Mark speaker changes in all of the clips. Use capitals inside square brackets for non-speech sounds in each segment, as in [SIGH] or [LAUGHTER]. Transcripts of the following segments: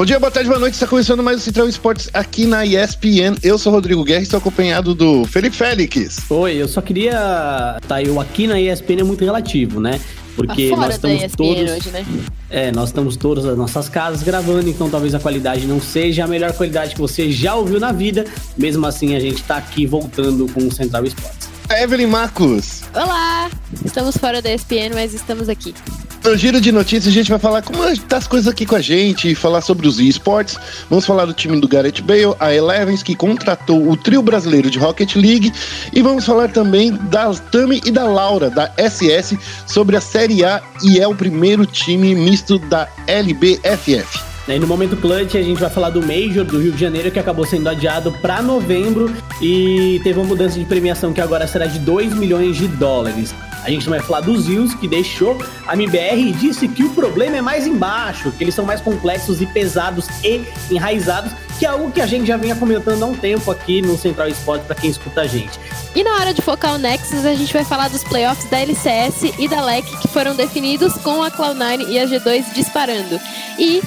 Speaker 1: Bom dia, boa tarde, boa noite. Está começando mais o Central Esportes aqui na ESPN. Eu sou o Rodrigo Guerra e estou acompanhado do Felipe Félix.
Speaker 2: Oi, eu só queria. Tá, eu aqui na ESPN é muito relativo, né? Porque nós estamos todos. Hoje, né? É, nós estamos todos nas nossas casas gravando, então talvez a qualidade não seja a melhor qualidade que você já ouviu na vida. Mesmo assim, a gente está aqui voltando com o Central Esportes.
Speaker 1: Evelyn Marcos.
Speaker 3: Olá! Estamos fora da ESPN, mas estamos aqui.
Speaker 1: No giro de notícias, a gente vai falar como tá as coisas aqui com a gente, falar sobre os esportes. Vamos falar do time do Gareth Bale, a Elevens, que contratou o trio brasileiro de Rocket League. E vamos falar também da Tami e da Laura, da SS, sobre a Série A e é o primeiro time misto da LBFF.
Speaker 2: E no momento clutch a gente vai falar do Major do Rio de Janeiro que acabou sendo adiado para novembro e teve uma mudança de premiação que agora será de 2 milhões de dólares. A gente vai falar dos rios, que deixou a MBR e disse que o problema é mais embaixo, que eles são mais complexos e pesados e enraizados, que é algo que a gente já vinha comentando há um tempo aqui no Central Esporte para quem escuta a gente.
Speaker 3: E na hora de focar o Nexus, a gente vai falar dos playoffs da LCS e da LEC que foram definidos com a Cloud9 e a G2 disparando. E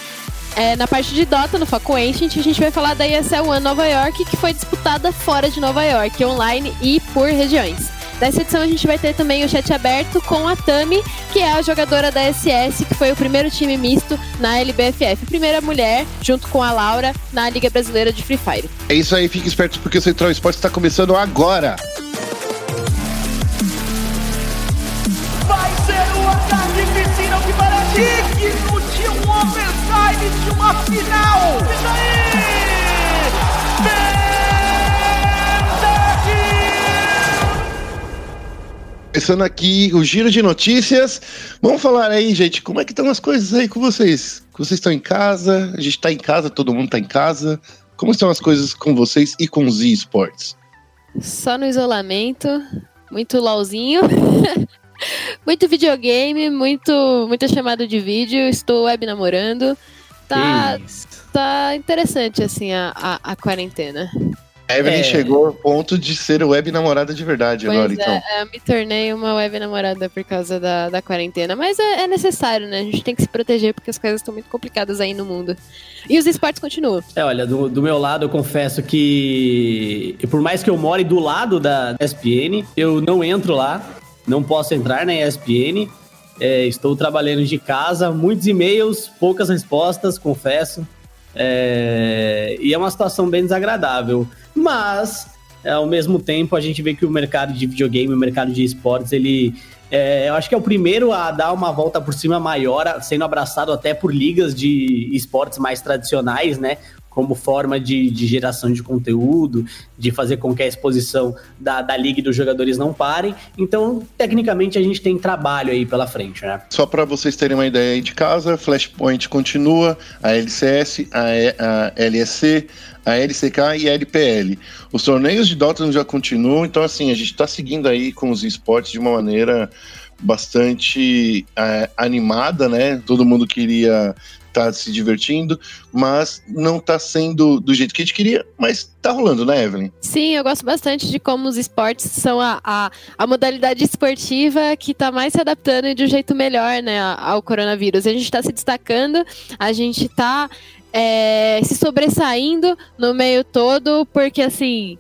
Speaker 3: é, na parte de Dota, no Foco Ancient, a gente vai falar da ESL One Nova York, que foi disputada fora de Nova York, online e por regiões. Nessa edição a gente vai ter também o chat aberto com a Tami, que é a jogadora da SS, que foi o primeiro time misto na LBFF. Primeira mulher, junto com a Laura, na Liga Brasileira de Free Fire.
Speaker 1: É isso aí, fique esperto porque o Central Esporte está começando agora.
Speaker 4: Vai ser o ataque piscina que parece digno de um overtime de uma final. Isso aí!
Speaker 1: Começando aqui o giro de notícias. Vamos falar aí, gente, como é que estão as coisas aí com vocês? Vocês estão em casa, a gente está em casa, todo mundo está em casa. Como estão as coisas com vocês e com os esportes?
Speaker 3: Só no isolamento, muito LOLzinho, [LAUGHS] muito videogame, muito, muita chamada de vídeo, estou web namorando. Tá, tá interessante, assim, a, a, a quarentena.
Speaker 1: Evelyn é... chegou ao ponto de ser web namorada de verdade
Speaker 3: pois
Speaker 1: agora,
Speaker 3: é,
Speaker 1: então.
Speaker 3: Eu me tornei uma web namorada por causa da, da quarentena. Mas é, é necessário, né? A gente tem que se proteger porque as coisas estão muito complicadas aí no mundo. E os esportes continuam.
Speaker 2: É, olha, do, do meu lado eu confesso que, por mais que eu more do lado da ESPN, eu não entro lá, não posso entrar na ESPN. É, estou trabalhando de casa, muitos e-mails, poucas respostas, confesso. É, e é uma situação bem desagradável. Mas, é, ao mesmo tempo, a gente vê que o mercado de videogame, o mercado de esportes, ele. É, eu acho que é o primeiro a dar uma volta por cima maior, sendo abraçado até por ligas de esportes mais tradicionais, né? Como forma de, de, geração de conteúdo, de fazer com que a exposição da, da liga e dos jogadores não parem. Então, tecnicamente, a gente tem trabalho aí pela frente, né?
Speaker 1: Só para vocês terem uma ideia aí de casa, Flashpoint continua, a LCS, a, a LEC, a LCK e a LPL. Os torneios de Dota já continuam, então assim, a gente está seguindo aí com os esportes de uma maneira bastante é, animada, né? Todo mundo queria tá se divertindo, mas não está sendo do jeito que a gente queria, mas tá rolando, né, Evelyn?
Speaker 3: Sim, eu gosto bastante de como os esportes são a, a, a modalidade esportiva que está mais se adaptando de um jeito melhor, né, ao coronavírus. A gente está se destacando, a gente está é, se sobressaindo no meio todo, porque assim.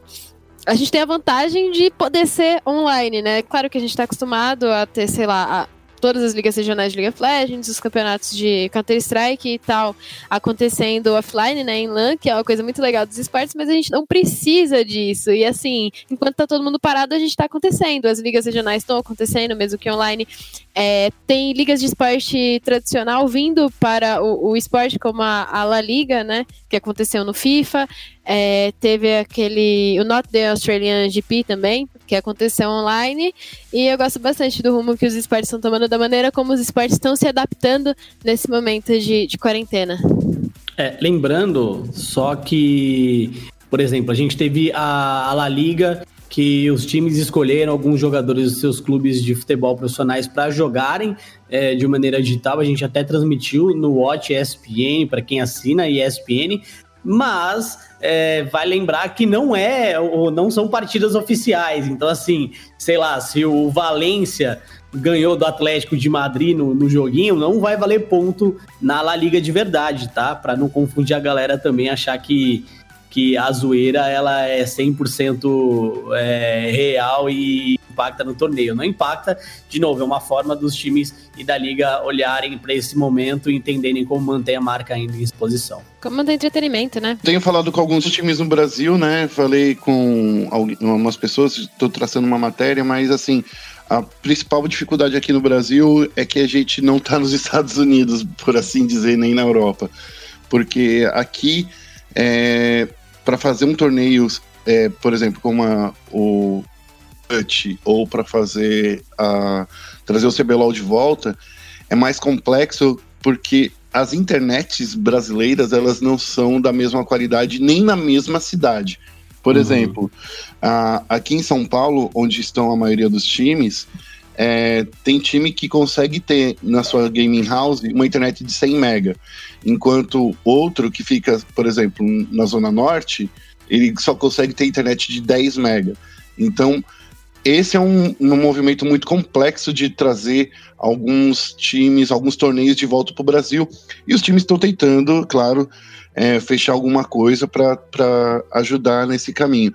Speaker 3: A gente tem a vantagem de poder ser online, né? Claro que a gente está acostumado a ter, sei lá, todas as ligas regionais de League of Legends, os campeonatos de Counter-Strike e tal acontecendo offline, né, em LAN, que é uma coisa muito legal dos esportes, mas a gente não precisa disso. E assim, enquanto tá todo mundo parado, a gente tá acontecendo. As ligas regionais estão acontecendo, mesmo que online. É, tem ligas de esporte tradicional vindo para o, o esporte, como a, a La Liga, né, que aconteceu no FIFA. É, teve aquele. O Not The Australian GP também, que aconteceu online. E eu gosto bastante do rumo que os esportes estão tomando, da maneira como os esportes estão se adaptando nesse momento de, de quarentena.
Speaker 2: É, lembrando só que, por exemplo, a gente teve a, a La Liga que os times escolheram alguns jogadores dos seus clubes de futebol profissionais para jogarem é, de maneira digital. A gente até transmitiu no Watch ESPN para quem assina ESPN, mas é, vai lembrar que não é ou não são partidas oficiais. Então, assim, sei lá, se o Valência ganhou do Atlético de Madrid no, no joguinho, não vai valer ponto na La Liga de verdade, tá? Para não confundir a galera também achar que que a zoeira ela é 100% é, real e impacta no torneio. Não impacta, de novo, é uma forma dos times e da liga olharem para esse momento e entenderem como manter a marca ainda em exposição.
Speaker 3: Como manter entretenimento, né?
Speaker 1: Tenho falado com alguns times no Brasil, né? Falei com algumas pessoas, estou traçando uma matéria, mas assim, a principal dificuldade aqui no Brasil é que a gente não está nos [LAUGHS] Estados Unidos, por assim dizer, nem na Europa. Porque aqui é, para fazer um torneio, é, por exemplo, como a, o Cut, ou para fazer a trazer o CBLOL de volta, é mais complexo porque as internets brasileiras elas não são da mesma qualidade nem na mesma cidade. Por uhum. exemplo, a, aqui em São Paulo, onde estão a maioria dos times, é, tem time que consegue ter na sua gaming house uma internet de 100 mega, enquanto outro que fica, por exemplo, na zona norte, ele só consegue ter internet de 10 mega. Então, esse é um, um movimento muito complexo de trazer alguns times, alguns torneios de volta para o Brasil. E os times estão tentando, claro, é, fechar alguma coisa para ajudar nesse caminho.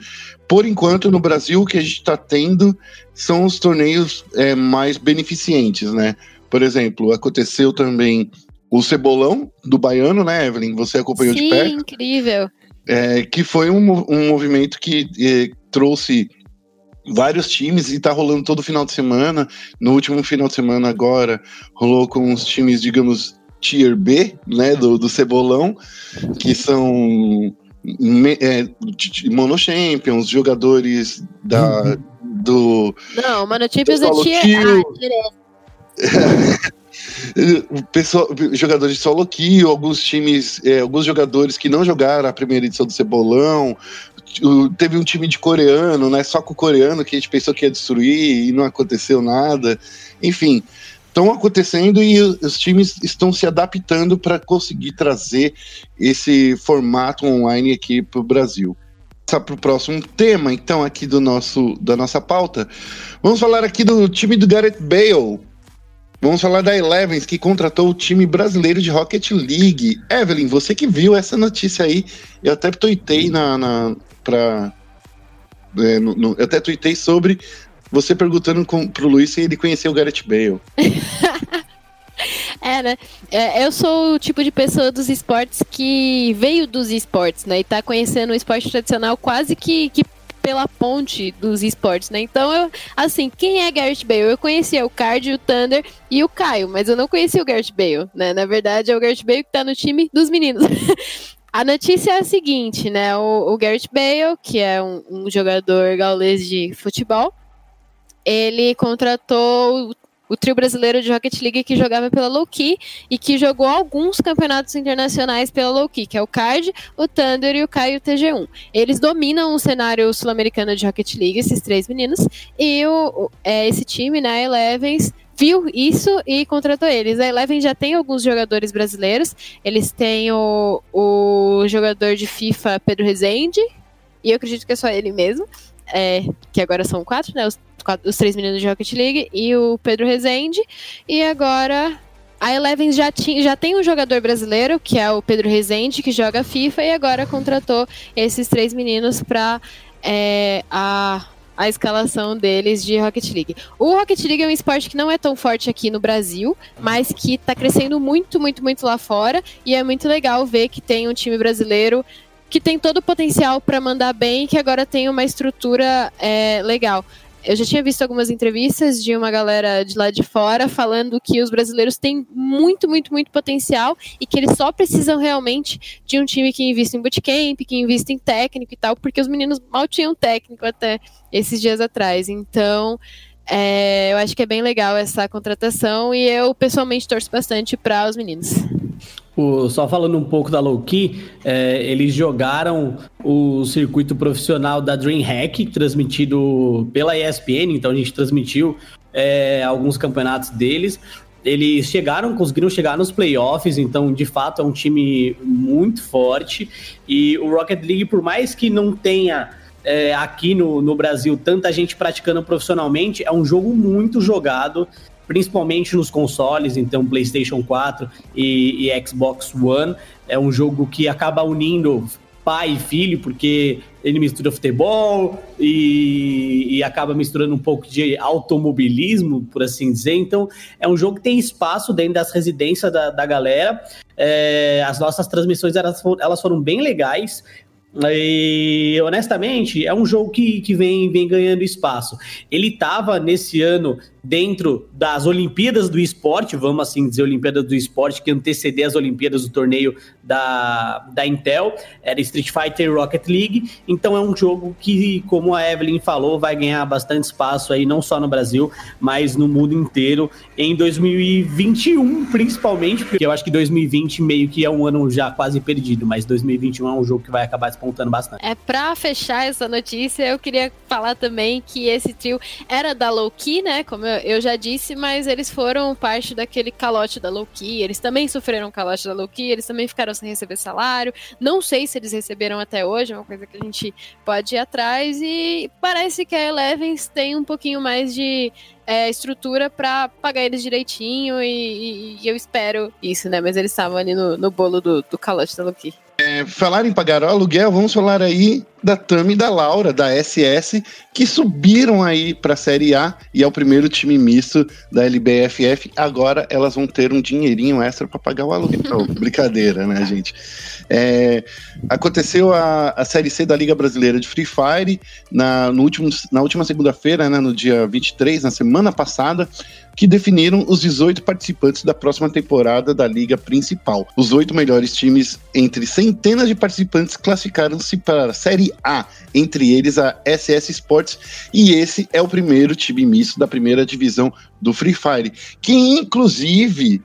Speaker 1: Por enquanto, no Brasil, o que a gente está tendo são os torneios é, mais beneficentes, né? Por exemplo, aconteceu também o Cebolão do Baiano, né, Evelyn? Você acompanhou
Speaker 3: Sim,
Speaker 1: de perto.
Speaker 3: incrível.
Speaker 1: É, que foi um, um movimento que é, trouxe vários times e está rolando todo final de semana. No último final de semana agora rolou com os times, digamos, Tier B, né, do, do Cebolão, que são é, Mono Champions, jogadores da, uhum. do.
Speaker 3: Não, Mono Champions é Tier A, [LAUGHS]
Speaker 1: Pessoal, jogadores de solo kill, alguns times, é, alguns jogadores que não jogaram a primeira edição do Cebolão. Teve um time de coreano, né? Só com o coreano que a gente pensou que ia destruir e não aconteceu nada. Enfim, estão acontecendo e os times estão se adaptando para conseguir trazer esse formato online aqui para o Brasil. Para o próximo tema, então, aqui do nosso, da nossa pauta, vamos falar aqui do time do Gareth Bale. Vamos falar da Elevens, que contratou o time brasileiro de Rocket League. Evelyn, você que viu essa notícia aí, eu até tuitei na, na pra, é, no, no, eu até tuitei sobre você perguntando com, pro Luiz se ele conheceu o Gareth Bale. [LAUGHS]
Speaker 3: É, né? É, eu sou o tipo de pessoa dos esportes que veio dos esportes, né? E tá conhecendo o esporte tradicional quase que, que pela ponte dos esportes, né? Então, eu, assim, quem é Gareth Bale? Eu conhecia o Card, o Thunder e o Caio, mas eu não conhecia o Gareth Bale, né? Na verdade, é o Gareth Bale que tá no time dos meninos. [LAUGHS] A notícia é a seguinte, né? O, o Gareth Bale, que é um, um jogador gaulês de futebol, ele contratou o trio brasileiro de Rocket League que jogava pela Lowkey e que jogou alguns campeonatos internacionais pela Lowkey, que é o Card, o Thunder e o Caio TG1. Eles dominam o cenário sul-americano de Rocket League, esses três meninos, e o, é, esse time, né, Elevens, viu isso e contratou eles. A Eleven já tem alguns jogadores brasileiros, eles têm o, o jogador de FIFA Pedro Rezende, e eu acredito que é só ele mesmo, é, que agora são quatro, né? Os, quatro, os três meninos de Rocket League e o Pedro Rezende. E agora a Eleven já, tinha, já tem um jogador brasileiro, que é o Pedro Rezende, que joga FIFA, e agora contratou esses três meninos para é, a, a escalação deles de Rocket League. O Rocket League é um esporte que não é tão forte aqui no Brasil, mas que está crescendo muito, muito, muito lá fora, e é muito legal ver que tem um time brasileiro que tem todo o potencial para mandar bem e que agora tem uma estrutura é, legal. Eu já tinha visto algumas entrevistas de uma galera de lá de fora falando que os brasileiros têm muito, muito, muito potencial e que eles só precisam realmente de um time que invista em bootcamp, que invista em técnico e tal, porque os meninos mal tinham técnico até esses dias atrás. Então, é, eu acho que é bem legal essa contratação e eu pessoalmente torço bastante para os meninos.
Speaker 2: O, só falando um pouco da Low Key, é, eles jogaram o circuito profissional da DreamHack, transmitido pela ESPN, então a gente transmitiu é, alguns campeonatos deles. Eles chegaram, conseguiram chegar nos playoffs, então de fato é um time muito forte. E o Rocket League, por mais que não tenha é, aqui no, no Brasil tanta gente praticando profissionalmente, é um jogo muito jogado principalmente nos consoles, então PlayStation 4 e, e Xbox One. É um jogo que acaba unindo pai e filho, porque ele mistura futebol e, e, acaba misturando um pouco de automobilismo, por assim dizer. Então, é um jogo que tem espaço dentro das residências da, da galera. É, as nossas transmissões elas, elas foram bem legais. E, honestamente, é um jogo que, que vem, vem ganhando espaço. Ele estava nesse ano dentro das Olimpíadas do Esporte, vamos assim dizer, Olimpíadas do Esporte, que anteceder as Olimpíadas do torneio da, da Intel, era Street Fighter Rocket League. Então é um jogo que, como a Evelyn falou, vai ganhar bastante espaço aí, não só no Brasil, mas no mundo inteiro, em 2021, principalmente, porque eu acho que 2020 meio que é um ano já quase perdido, mas 2021 é um jogo que vai acabar despontando bastante.
Speaker 3: É, pra fechar essa notícia, eu queria falar também que esse trio era da Low Key, né? Como eu, já disse, mas eles foram parte daquele calote da Loki. Eles também sofreram calote da Loki, eles também ficaram sem receber salário. Não sei se eles receberam até hoje, é uma coisa que a gente pode ir atrás. E parece que a Elevens tem um pouquinho mais de é, estrutura para pagar eles direitinho. E, e, e, eu espero isso, né? Mas eles estavam ali no, no bolo do, do calote da Loki.
Speaker 1: É, falar em pagar o aluguel, vamos falar aí da Tami e da Laura, da SS, que subiram aí para a Série A e é o primeiro time misto da LBFF. Agora elas vão ter um dinheirinho extra para pagar o aluguel. [LAUGHS] oh, brincadeira, né, gente? É, aconteceu a, a Série C da Liga Brasileira de Free Fire na, no último, na última segunda-feira, né, no dia 23, na semana passada que definiram os 18 participantes da próxima temporada da liga principal. Os oito melhores times entre centenas de participantes classificaram-se para a Série A, entre eles a SS Sports, e esse é o primeiro time misto da primeira divisão do Free Fire, que inclusive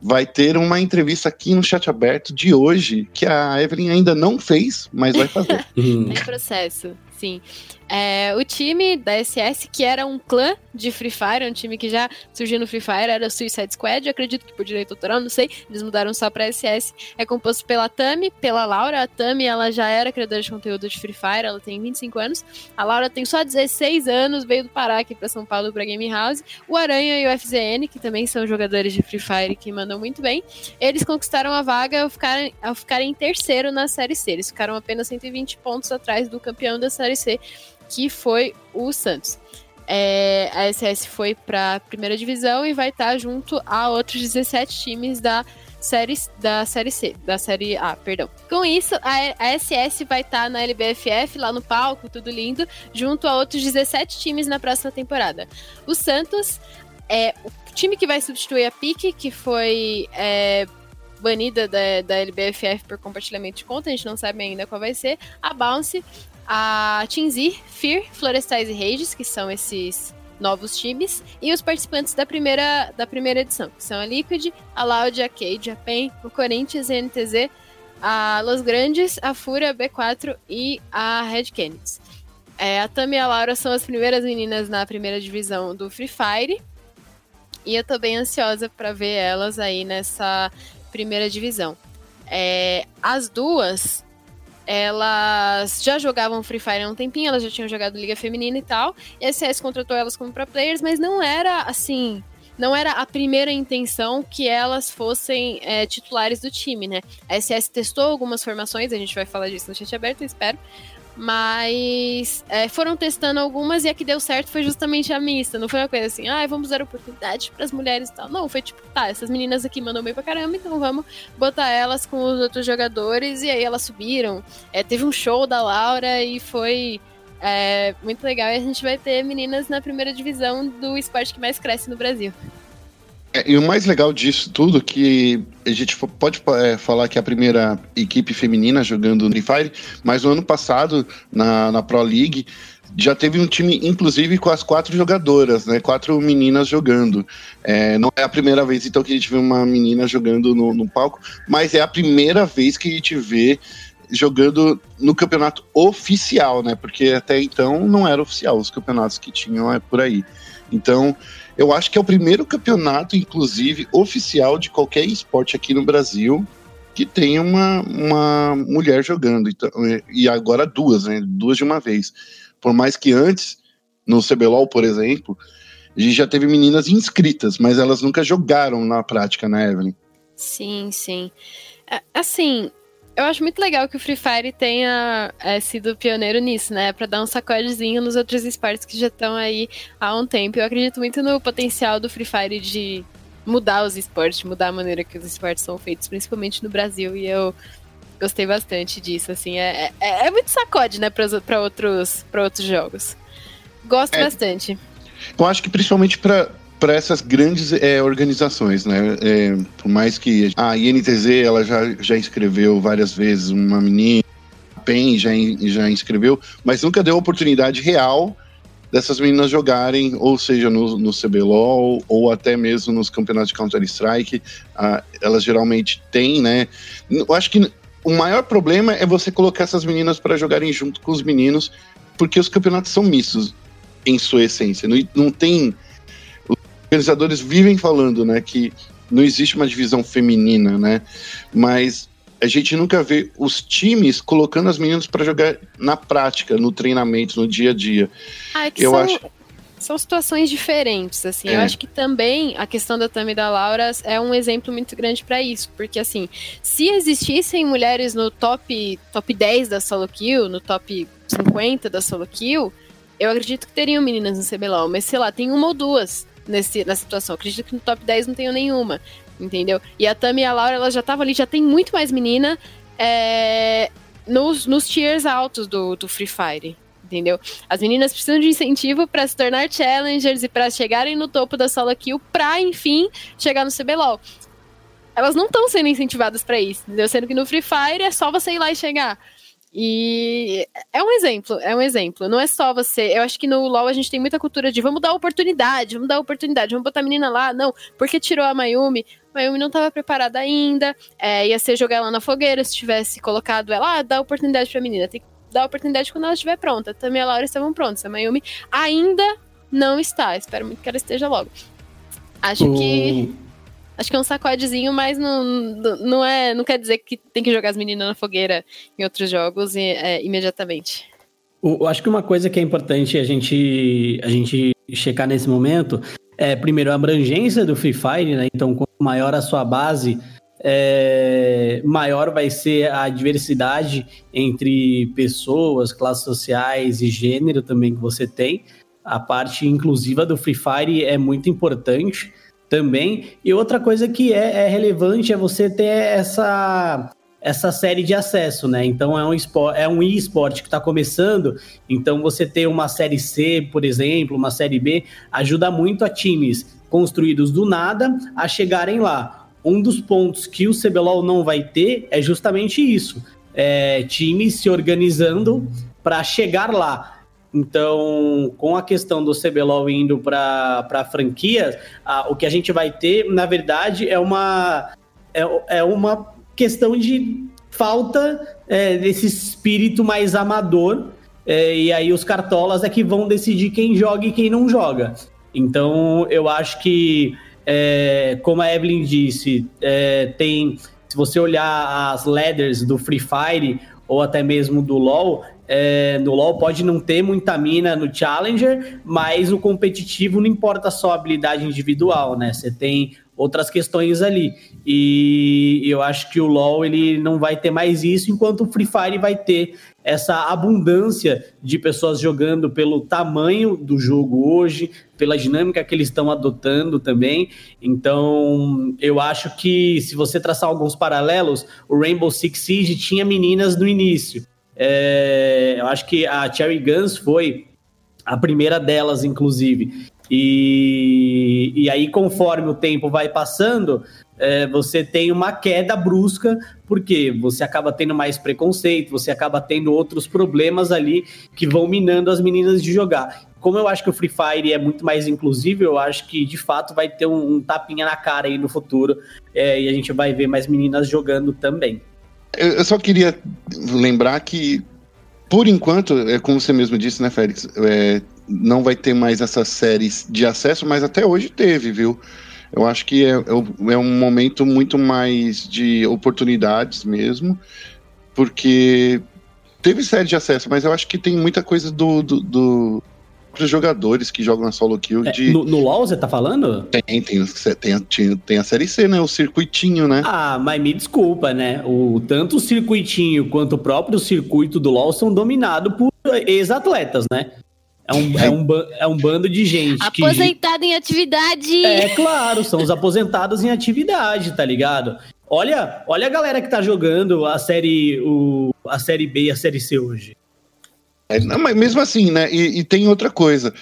Speaker 1: vai ter uma entrevista aqui no chat aberto de hoje que a Evelyn ainda não fez, mas vai fazer. [LAUGHS]
Speaker 3: em processo, sim. É, o time da SS, que era um clã de Free Fire, um time que já surgiu no Free Fire, era Suicide Squad, acredito que por direito autoral, não sei, eles mudaram só pra SS. É composto pela Tami, pela Laura. A Tami, ela já era criadora de conteúdo de Free Fire, ela tem 25 anos. A Laura tem só 16 anos, veio do Pará aqui pra São Paulo pra Game House. O Aranha e o FZN, que também são jogadores de Free Fire que mandam muito bem, eles conquistaram a vaga ao ficarem, ao ficarem em terceiro na Série C. Eles ficaram apenas 120 pontos atrás do campeão da Série C que foi o Santos. É, a SS foi para a primeira divisão e vai estar tá junto a outros 17 times da série, da série C, da série A, perdão. Com isso, a, a SS vai estar tá na LBFF, lá no palco, tudo lindo, junto a outros 17 times na próxima temporada. O Santos é o time que vai substituir a PIC, que foi é, banida da, da LBFF por compartilhamento de conta, a gente não sabe ainda qual vai ser. A Bounce a Tinzi, Fear, Florestais e Rages, que são esses novos times, e os participantes da primeira, da primeira edição, que são a Liquid, a Loud, a Cade, a PEN, o Corinthians, a NTZ, a Los Grandes, a Fúria, a B4 e a Red Canids. É, a Tami e a Laura são as primeiras meninas na primeira divisão do Free Fire, e eu tô bem ansiosa para ver elas aí nessa primeira divisão. É, as duas elas já jogavam Free Fire há um tempinho, elas já tinham jogado Liga Feminina e tal. E a CS contratou elas como pro players, mas não era assim. Não era a primeira intenção que elas fossem é, titulares do time, né? A SS testou algumas formações, a gente vai falar disso no chat aberto, espero. Mas é, foram testando algumas e a que deu certo foi justamente a mista. Não foi uma coisa assim, ah, vamos dar oportunidade para as mulheres e tal. Não, foi tipo, tá, essas meninas aqui mandam bem pra caramba, então vamos botar elas com os outros jogadores. E aí elas subiram. É, teve um show da Laura e foi é, muito legal. E a gente vai ter meninas na primeira divisão do esporte que mais cresce no Brasil.
Speaker 1: É, e o mais legal disso tudo que a gente pode é, falar que é a primeira equipe feminina jogando no Free Fire, mas no ano passado, na, na Pro League, já teve um time, inclusive, com as quatro jogadoras, né? Quatro meninas jogando. É, não é a primeira vez, então, que a gente vê uma menina jogando no, no palco, mas é a primeira vez que a gente vê jogando no campeonato oficial, né? Porque até então não era oficial os campeonatos que tinham é por aí. Então, eu acho que é o primeiro campeonato, inclusive, oficial de qualquer esporte aqui no Brasil que tem uma, uma mulher jogando. Então, e agora duas, né? Duas de uma vez. Por mais que antes, no CBLOL, por exemplo, a gente já teve meninas inscritas, mas elas nunca jogaram na prática, né, Evelyn?
Speaker 3: Sim, sim. É, assim, eu acho muito legal que o Free Fire tenha é, sido pioneiro nisso, né? Pra dar um sacodezinho nos outros esportes que já estão aí há um tempo. Eu acredito muito no potencial do Free Fire de mudar os esportes, mudar a maneira que os esportes são feitos, principalmente no Brasil. E eu gostei bastante disso, assim. É, é, é muito sacode, né, para outros, pra outros jogos. Gosto é, bastante.
Speaker 1: Eu acho que principalmente para para essas grandes é, organizações, né? É, por mais que a INTZ ela já, já inscreveu várias vezes uma menina, a PEN já, já inscreveu, mas nunca deu oportunidade real dessas meninas jogarem, ou seja, no, no CBLOL, ou até mesmo nos campeonatos de Counter-Strike. Elas geralmente têm, né? Eu acho que o maior problema é você colocar essas meninas para jogarem junto com os meninos, porque os campeonatos são mistos em sua essência. Não, não tem. Os organizadores vivem falando, né, que não existe uma divisão feminina, né? Mas a gente nunca vê os times colocando as meninas para jogar na prática, no treinamento, no dia a dia.
Speaker 3: Ah, é que Eu são, acho são situações diferentes, assim. É. Eu acho que também a questão da Tami e da Laura é um exemplo muito grande para isso, porque assim, se existissem mulheres no top top 10 da solo kill, no top 50 da solo kill, eu acredito que teriam meninas no CBLOL, mas sei lá, tem uma ou duas nesse, nessa situação. Eu acredito que no top 10 não tenho nenhuma, entendeu? E a Tami e a Laura, ela já estavam ali, já tem muito mais menina é, nos, nos tiers altos do, do Free Fire entendeu? As meninas precisam de incentivo para se tornar challengers e para chegarem no topo da solo kill para enfim chegar no CBLOL. Elas não estão sendo incentivadas para isso, entendeu? Sendo que no Free Fire é só você ir lá e chegar. E é um exemplo, é um exemplo. Não é só você. Eu acho que no LoL a gente tem muita cultura de vamos dar oportunidade, vamos dar oportunidade, vamos botar a menina lá. Não, porque tirou a Mayumi. Mayumi não estava preparada ainda. É, ia ser jogar ela na fogueira se tivesse colocado ela, ah, dá oportunidade pra menina. Tem que dar oportunidade quando ela estiver pronta. Também a Laura estavam prontas. A Mayumi ainda não está. Espero muito que ela esteja logo. Acho que. Acho que é um sacodezinho, mas não, não, é, não quer dizer que tem que jogar as meninas na fogueira em outros jogos é, imediatamente.
Speaker 2: Eu acho que uma coisa que é importante a gente, a gente checar nesse momento é, primeiro, a abrangência do Free Fire, né? Então, quanto maior a sua base, é, maior vai ser a diversidade entre pessoas, classes sociais e gênero também que você tem. A parte inclusiva do Free Fire é muito importante também. E outra coisa que é, é relevante é você ter essa essa série de acesso, né? Então é um esporte, é um e-sport que está começando, então você ter uma série C, por exemplo, uma série B, ajuda muito a times construídos do nada a chegarem lá um dos pontos que o CBLOL não vai ter é justamente isso: é, times se organizando para chegar lá. Então, com a questão do CBLOL indo para franquias, o que a gente vai ter, na verdade, é uma, é, é uma questão de falta é, desse espírito mais amador. É, e aí os cartolas é que vão decidir quem joga e quem não joga. Então, eu acho que é, como a Evelyn disse, é, tem. Se você olhar as ladders do Free Fire ou até mesmo do LoL, é, no LoL pode não ter muita mina no Challenger, mas o competitivo não importa só a habilidade individual, né? Você tem outras questões ali. E eu acho que o LoL ele não vai ter mais isso, enquanto o Free Fire vai ter essa abundância de pessoas jogando pelo tamanho do jogo hoje, pela dinâmica que eles estão adotando também. Então, eu acho que se você traçar alguns paralelos, o Rainbow Six Siege tinha meninas no início. É, eu acho que a Cherry Guns foi a primeira delas, inclusive. E, e aí, conforme o tempo vai passando, é, você tem uma queda brusca, porque você acaba tendo mais preconceito, você acaba tendo outros problemas ali que vão minando as meninas de jogar. Como eu acho que o Free Fire é muito mais inclusivo, eu acho que de fato vai ter um, um tapinha na cara aí no futuro é, e a gente vai ver mais meninas jogando também.
Speaker 1: Eu só queria lembrar que, por enquanto, é como você mesmo disse, né, Félix? É, não vai ter mais essas séries de acesso, mas até hoje teve, viu? Eu acho que é, é, é um momento muito mais de oportunidades mesmo, porque teve série de acesso, mas eu acho que tem muita coisa do, do, do os jogadores que jogam na solo kill.
Speaker 2: É,
Speaker 1: de...
Speaker 2: no, no LoL você tá falando?
Speaker 1: Tem, tem, tem, tem, tem a série C, né? O circuitinho, né?
Speaker 2: Ah, mas me desculpa, né? O, tanto o circuitinho quanto o próprio circuito do LoL são dominados por ex-atletas, né? É um, é, um, é um bando de gente.
Speaker 3: Aposentado que... em atividade.
Speaker 2: É claro, são os aposentados em atividade, tá ligado? Olha, olha a galera que tá jogando a série, o, a série B e a série C hoje.
Speaker 1: Não, mas mesmo assim, né? E, e, tem outra coisa.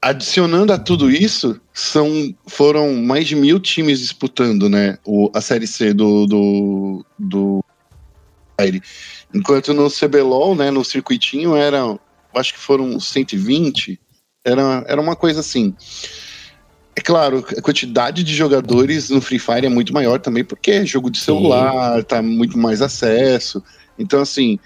Speaker 1: Adicionando a tudo isso, são, foram mais de mil times disputando, né? O, a série C do, do, do Enquanto no CBLOL, né, no circuitinho, era, acho que foram 120, era, era uma coisa assim. É claro, a quantidade de jogadores no Free Fire é muito maior também, porque é jogo de celular, Sim. tá muito mais acesso. Então, assim,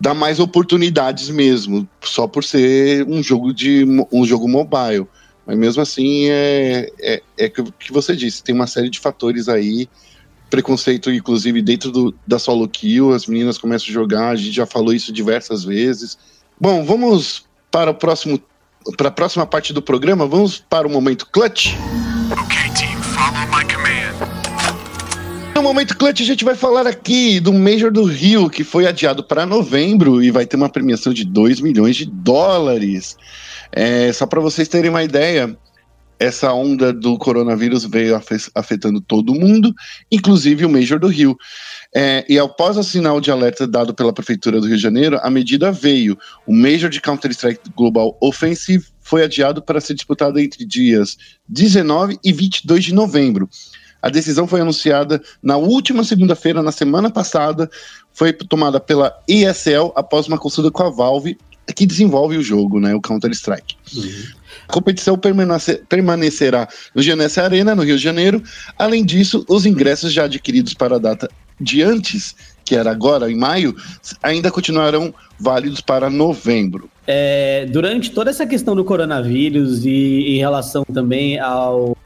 Speaker 1: dá mais oportunidades mesmo, só por ser um jogo de um jogo mobile. Mas mesmo assim, é, é, é que você disse, tem uma série de fatores aí, preconceito, inclusive, dentro do, da solo kill, as meninas começam a jogar, a gente já falou isso diversas vezes. Bom, vamos para o próximo para a próxima parte do programa, vamos para o momento clutch. Okay, team, follow my command. No momento clutch, a gente vai falar aqui do Major do Rio, que foi adiado para novembro e vai ter uma premiação de 2 milhões de dólares. É, só para vocês terem uma ideia, essa onda do coronavírus veio afetando todo mundo, inclusive o Major do Rio. É, e após o sinal de alerta dado pela Prefeitura do Rio de Janeiro, a medida veio. O Major de Counter-Strike Global Offensive foi adiado para ser disputado entre dias 19 e 22 de novembro. A decisão foi anunciada na última segunda-feira, na semana passada, foi tomada pela ESL após uma consulta com a Valve, que desenvolve o jogo, né, o Counter-Strike. Uhum. A competição permanecerá no GNS Arena, no Rio de Janeiro. Além disso, os ingressos já adquiridos para a data de antes, que era agora, em maio, ainda continuarão válidos para novembro.
Speaker 2: É, durante toda essa questão do coronavírus e em relação também ao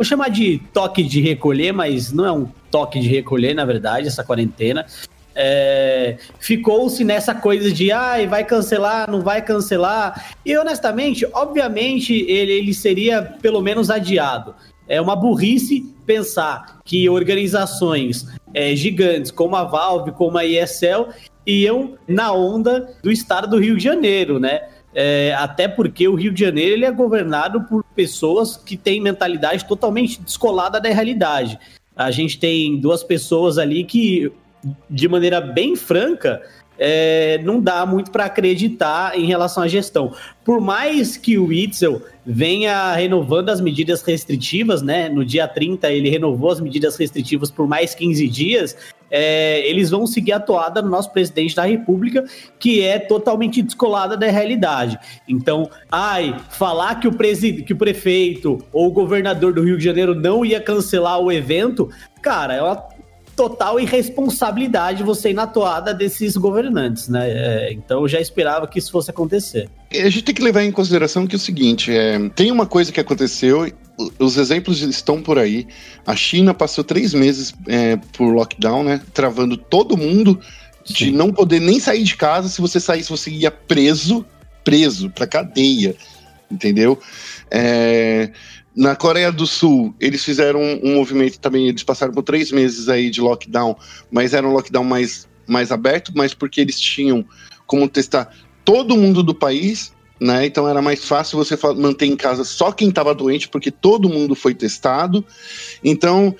Speaker 2: vou chamar de toque de recolher, mas não é um toque de recolher, na verdade, essa quarentena. É, ficou-se nessa coisa de ai, vai cancelar, não vai cancelar. E honestamente, obviamente, ele, ele seria pelo menos adiado. É uma burrice pensar que organizações é, gigantes como a Valve, como a ESL, iam na onda do estado do Rio de Janeiro, né? É, até porque o Rio de Janeiro ele é governado por pessoas que têm mentalidade totalmente descolada da realidade. A gente tem duas pessoas ali que, de maneira bem franca, é, não dá muito para acreditar em relação à gestão. Por mais que o Itzel venha renovando as medidas restritivas, né? No dia 30 ele renovou as medidas restritivas por mais 15 dias. É, eles vão seguir a toada no nosso presidente da República, que é totalmente descolada da realidade. Então, ai, falar que o, que o prefeito ou o governador do Rio de Janeiro não ia cancelar o evento, cara, é uma total irresponsabilidade você ir na toada desses governantes, né? É, então eu já esperava que isso fosse acontecer.
Speaker 1: A gente tem que levar em consideração que é o seguinte, é, tem uma coisa que aconteceu, os exemplos estão por aí. A China passou três meses é, por lockdown, né? Travando todo mundo de Sim. não poder nem sair de casa. Se você saísse, você ia preso, preso para cadeia, entendeu? É, na Coreia do Sul, eles fizeram um, um, movimento também, eles passaram por três meses aí de lockdown, mas era um lockdown mais, mais aberto, mas porque eles tinham como testar todo mundo do país, né? Então era mais fácil você manter em casa só quem estava doente, porque todo mundo foi testado. Então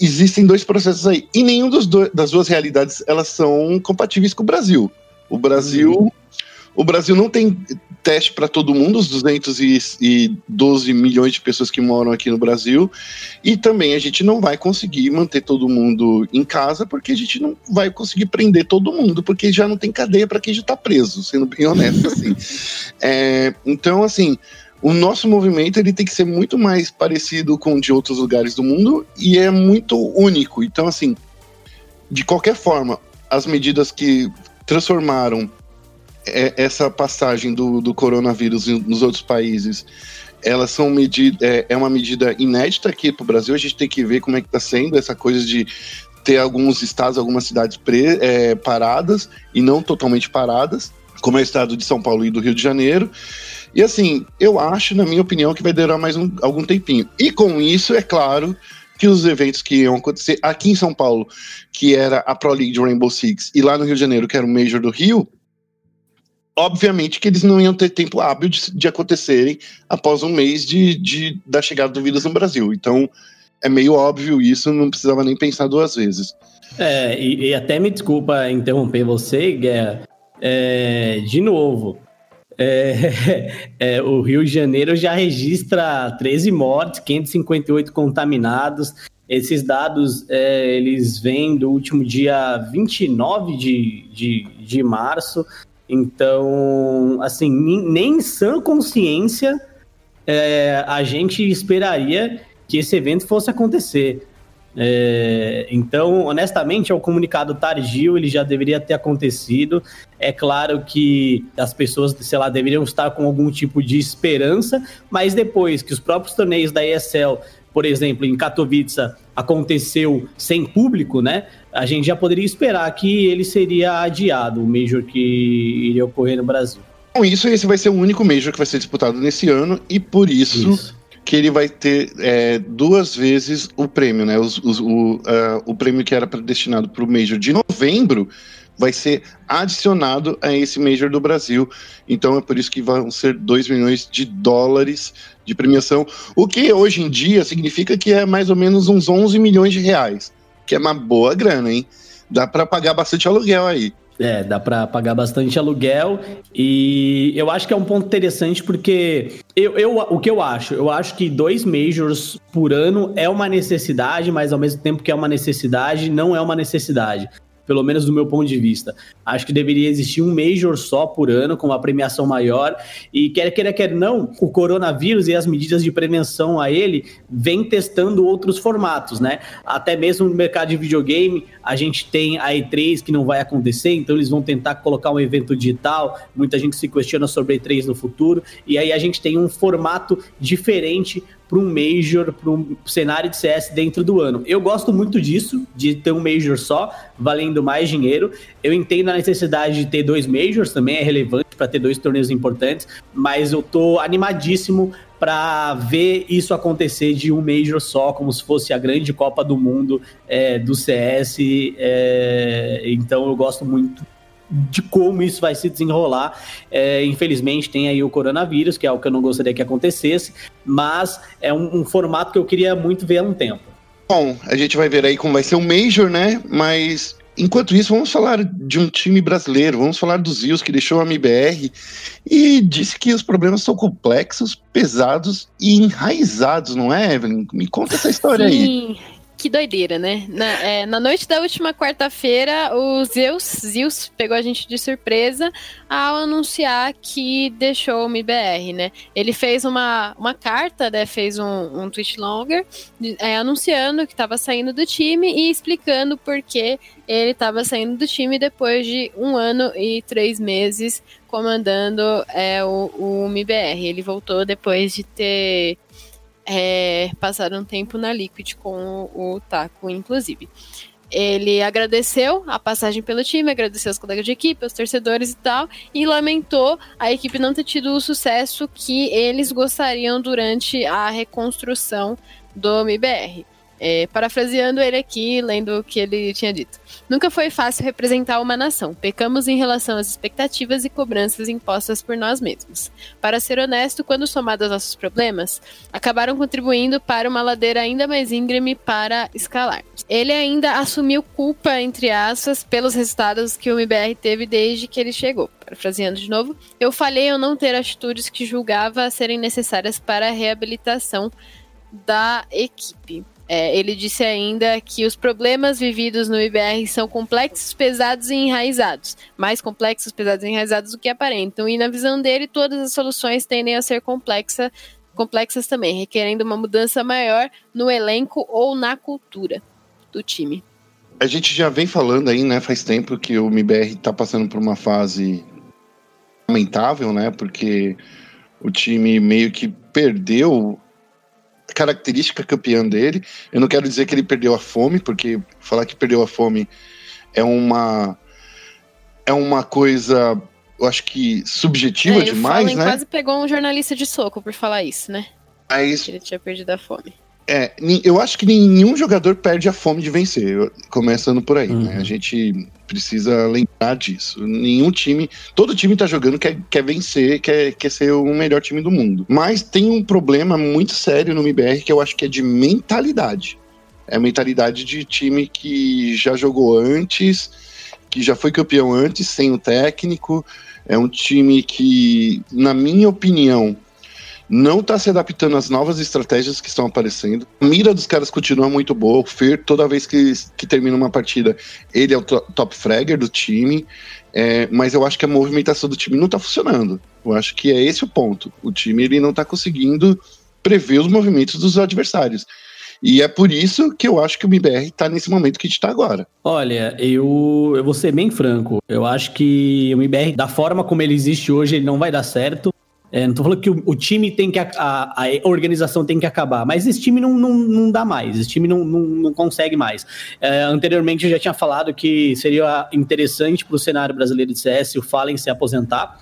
Speaker 1: existem dois processos aí. E nenhum dos do, das duas realidades elas são compatíveis com o Brasil. O Brasil. Uhum. O Brasil não tem teste para todo mundo, os 212 milhões de pessoas que moram aqui no Brasil. E também a gente não vai conseguir manter todo mundo em casa, porque a gente não vai conseguir prender todo mundo, porque já não tem cadeia para quem já está preso, sendo bem honesto assim. [LAUGHS] É, então, assim, o nosso movimento ele tem que ser muito mais parecido com o de outros lugares do mundo e é muito único. Então, assim, de qualquer forma, as medidas que transformaram essa passagem do, do coronavírus nos outros países, elas são medida, é, é uma medida inédita aqui para o Brasil. A gente tem que ver como é que está sendo essa coisa de ter alguns estados, algumas cidades pre, é, paradas e não totalmente paradas, como é o estado de São Paulo e do Rio de Janeiro. E assim, eu acho, na minha opinião, que vai durar mais um, algum tempinho. E com isso, é claro que os eventos que iam acontecer aqui em São Paulo, que era a Pro League de Rainbow Six, e lá no Rio de Janeiro, que era o Major do Rio, obviamente que eles não iam ter tempo hábil de, de acontecerem após um mês de, de, da chegada do vírus no Brasil. Então, é meio óbvio isso, não precisava nem pensar duas vezes.
Speaker 2: É, e, e até me desculpa interromper você, Guerra. É, de novo, é, [LAUGHS] é, o Rio de Janeiro já registra 13 mortes, 558 contaminados. Esses dados é, eles vêm do último dia 29 de, de, de março. Então, assim, nem em sã consciência é, a gente esperaria que esse evento fosse acontecer. É, então, honestamente, é um comunicado tardio, ele já deveria ter acontecido. É claro que as pessoas, sei lá, deveriam estar com algum tipo de esperança, mas depois que os próprios torneios da ESL, por exemplo, em Katowice, aconteceu sem público, né? A gente já poderia esperar que ele seria adiado, o Major que iria ocorrer no Brasil.
Speaker 1: Com isso, esse vai ser o único Major que vai ser disputado nesse ano, e por isso. isso que ele vai ter é, duas vezes o prêmio, né? Os, os, o, uh, o prêmio que era predestinado para o Major de novembro vai ser adicionado a esse Major do Brasil. Então é por isso que vão ser 2 milhões de dólares de premiação, o que hoje em dia significa que é mais ou menos uns 11 milhões de reais, que é uma boa grana, hein? Dá para pagar bastante aluguel aí.
Speaker 2: É, dá para pagar bastante aluguel e eu acho que é um ponto interessante porque eu, eu, o que eu acho? Eu acho que dois majors por ano é uma necessidade, mas ao mesmo tempo que é uma necessidade, não é uma necessidade pelo menos do meu ponto de vista. Acho que deveria existir um Major só por ano, com uma premiação maior. E quer queira, quer não, o coronavírus e as medidas de prevenção a ele vem testando outros formatos, né? Até mesmo no mercado de videogame, a gente tem a E3 que não vai acontecer, então eles vão tentar colocar um evento digital. Muita gente se questiona sobre a E3 no futuro. E aí a gente tem um formato diferente para um Major, para um cenário de CS dentro do ano. Eu gosto muito disso, de ter um Major só, valendo mais dinheiro. Eu entendo a necessidade de ter dois Majors, também é relevante para ter dois torneios importantes, mas eu tô animadíssimo para ver isso acontecer de um Major só, como se fosse a grande Copa do Mundo é, do CS. É, então eu gosto muito de como isso vai se desenrolar. É, infelizmente tem aí o coronavírus, que é algo que eu não gostaria que acontecesse, mas é um, um, formato que eu queria muito ver há um tempo.
Speaker 1: Bom, a gente vai ver aí como vai ser o Major, né? Mas enquanto isso, vamos falar de um time brasileiro, vamos falar do Zios, que deixou a MBR e disse que os problemas são complexos, pesados e enraizados, não é, Evelyn? Me conta essa história Sim.
Speaker 3: aí que doideira, né? Na, é, na noite da última quarta-feira, o Zeus, Zeus pegou a gente de surpresa ao anunciar que deixou o MBR, né? Ele fez uma, uma carta, né? Fez um, um tweet longer é, anunciando que estava saindo do time e explicando por que ele estava saindo do time depois de um ano e três meses comandando é, o, o MBR. Ele voltou depois de ter é, passaram um tempo na Liquid com o, o Taco, inclusive. Ele agradeceu a passagem pelo time, agradeceu os colegas de equipe, os torcedores e tal, e lamentou a equipe não ter tido o sucesso que eles gostariam durante a reconstrução do MBR. É, parafraseando ele aqui, lendo o que ele tinha dito. Nunca foi fácil representar uma nação. Pecamos em relação às expectativas e cobranças impostas por nós mesmos. Para ser honesto, quando somados aos nossos problemas, acabaram contribuindo para uma ladeira ainda mais íngreme para escalar. Ele ainda assumiu culpa, entre aspas, pelos resultados que o MBR teve desde que ele chegou. Parafraseando de novo, eu falhei ao não ter atitudes que julgava serem necessárias para a reabilitação da equipe. É, ele disse ainda que os problemas vividos no IBR são complexos, pesados e enraizados. Mais complexos, pesados e enraizados do que aparentam. E na visão dele, todas as soluções tendem a ser complexa, complexas também, requerendo uma mudança maior no elenco ou na cultura do time.
Speaker 1: A gente já vem falando aí, né, faz tempo que o MBR está passando por uma fase lamentável, né, porque o time meio que perdeu característica campeã dele. Eu não quero dizer que ele perdeu a fome, porque falar que perdeu a fome é uma é uma coisa eu acho que subjetiva
Speaker 3: É, o
Speaker 1: demais,
Speaker 3: Fallen
Speaker 1: né?
Speaker 3: quase pegou um jornalista de soco por falar isso, né?
Speaker 1: Aí,
Speaker 3: Que ele tinha perdido a fome.
Speaker 1: é, eu acho que nenhum jogador perde a fome de vencer, começando por aí, né?
Speaker 2: Uhum.
Speaker 1: A gente precisa lembrar disso. Nenhum time, todo time tá jogando quer, quer vencer, quer, quer ser o melhor time do mundo. Mas tem um problema muito sério no MBR que eu acho que é de mentalidade. É a mentalidade de time que já jogou antes, que já foi campeão antes, sem o técnico. É um time que, na minha opinião, não está se adaptando às novas estratégias que estão aparecendo. A mira dos caras continua muito boa. O Fer, toda vez que, que termina uma partida, ele é o to- top fragger do time. É, mas eu acho que a movimentação do time não está funcionando. Eu acho que é esse o ponto. O time ele não está conseguindo prever os movimentos dos adversários. E é por isso que eu acho que o MBR está nesse momento que a gente está agora.
Speaker 2: Olha, eu, eu vou ser bem franco. Eu acho que o MBR, da forma como ele existe hoje, ele não vai dar certo. É, não tô falando que o, o time tem que. A, a, organização tem que acabar, mas esse time não, não, não dá mais, esse time não, não, não consegue mais. É, anteriormente eu já tinha falado que seria interessante para o cenário brasileiro de CS o Fallen se aposentar.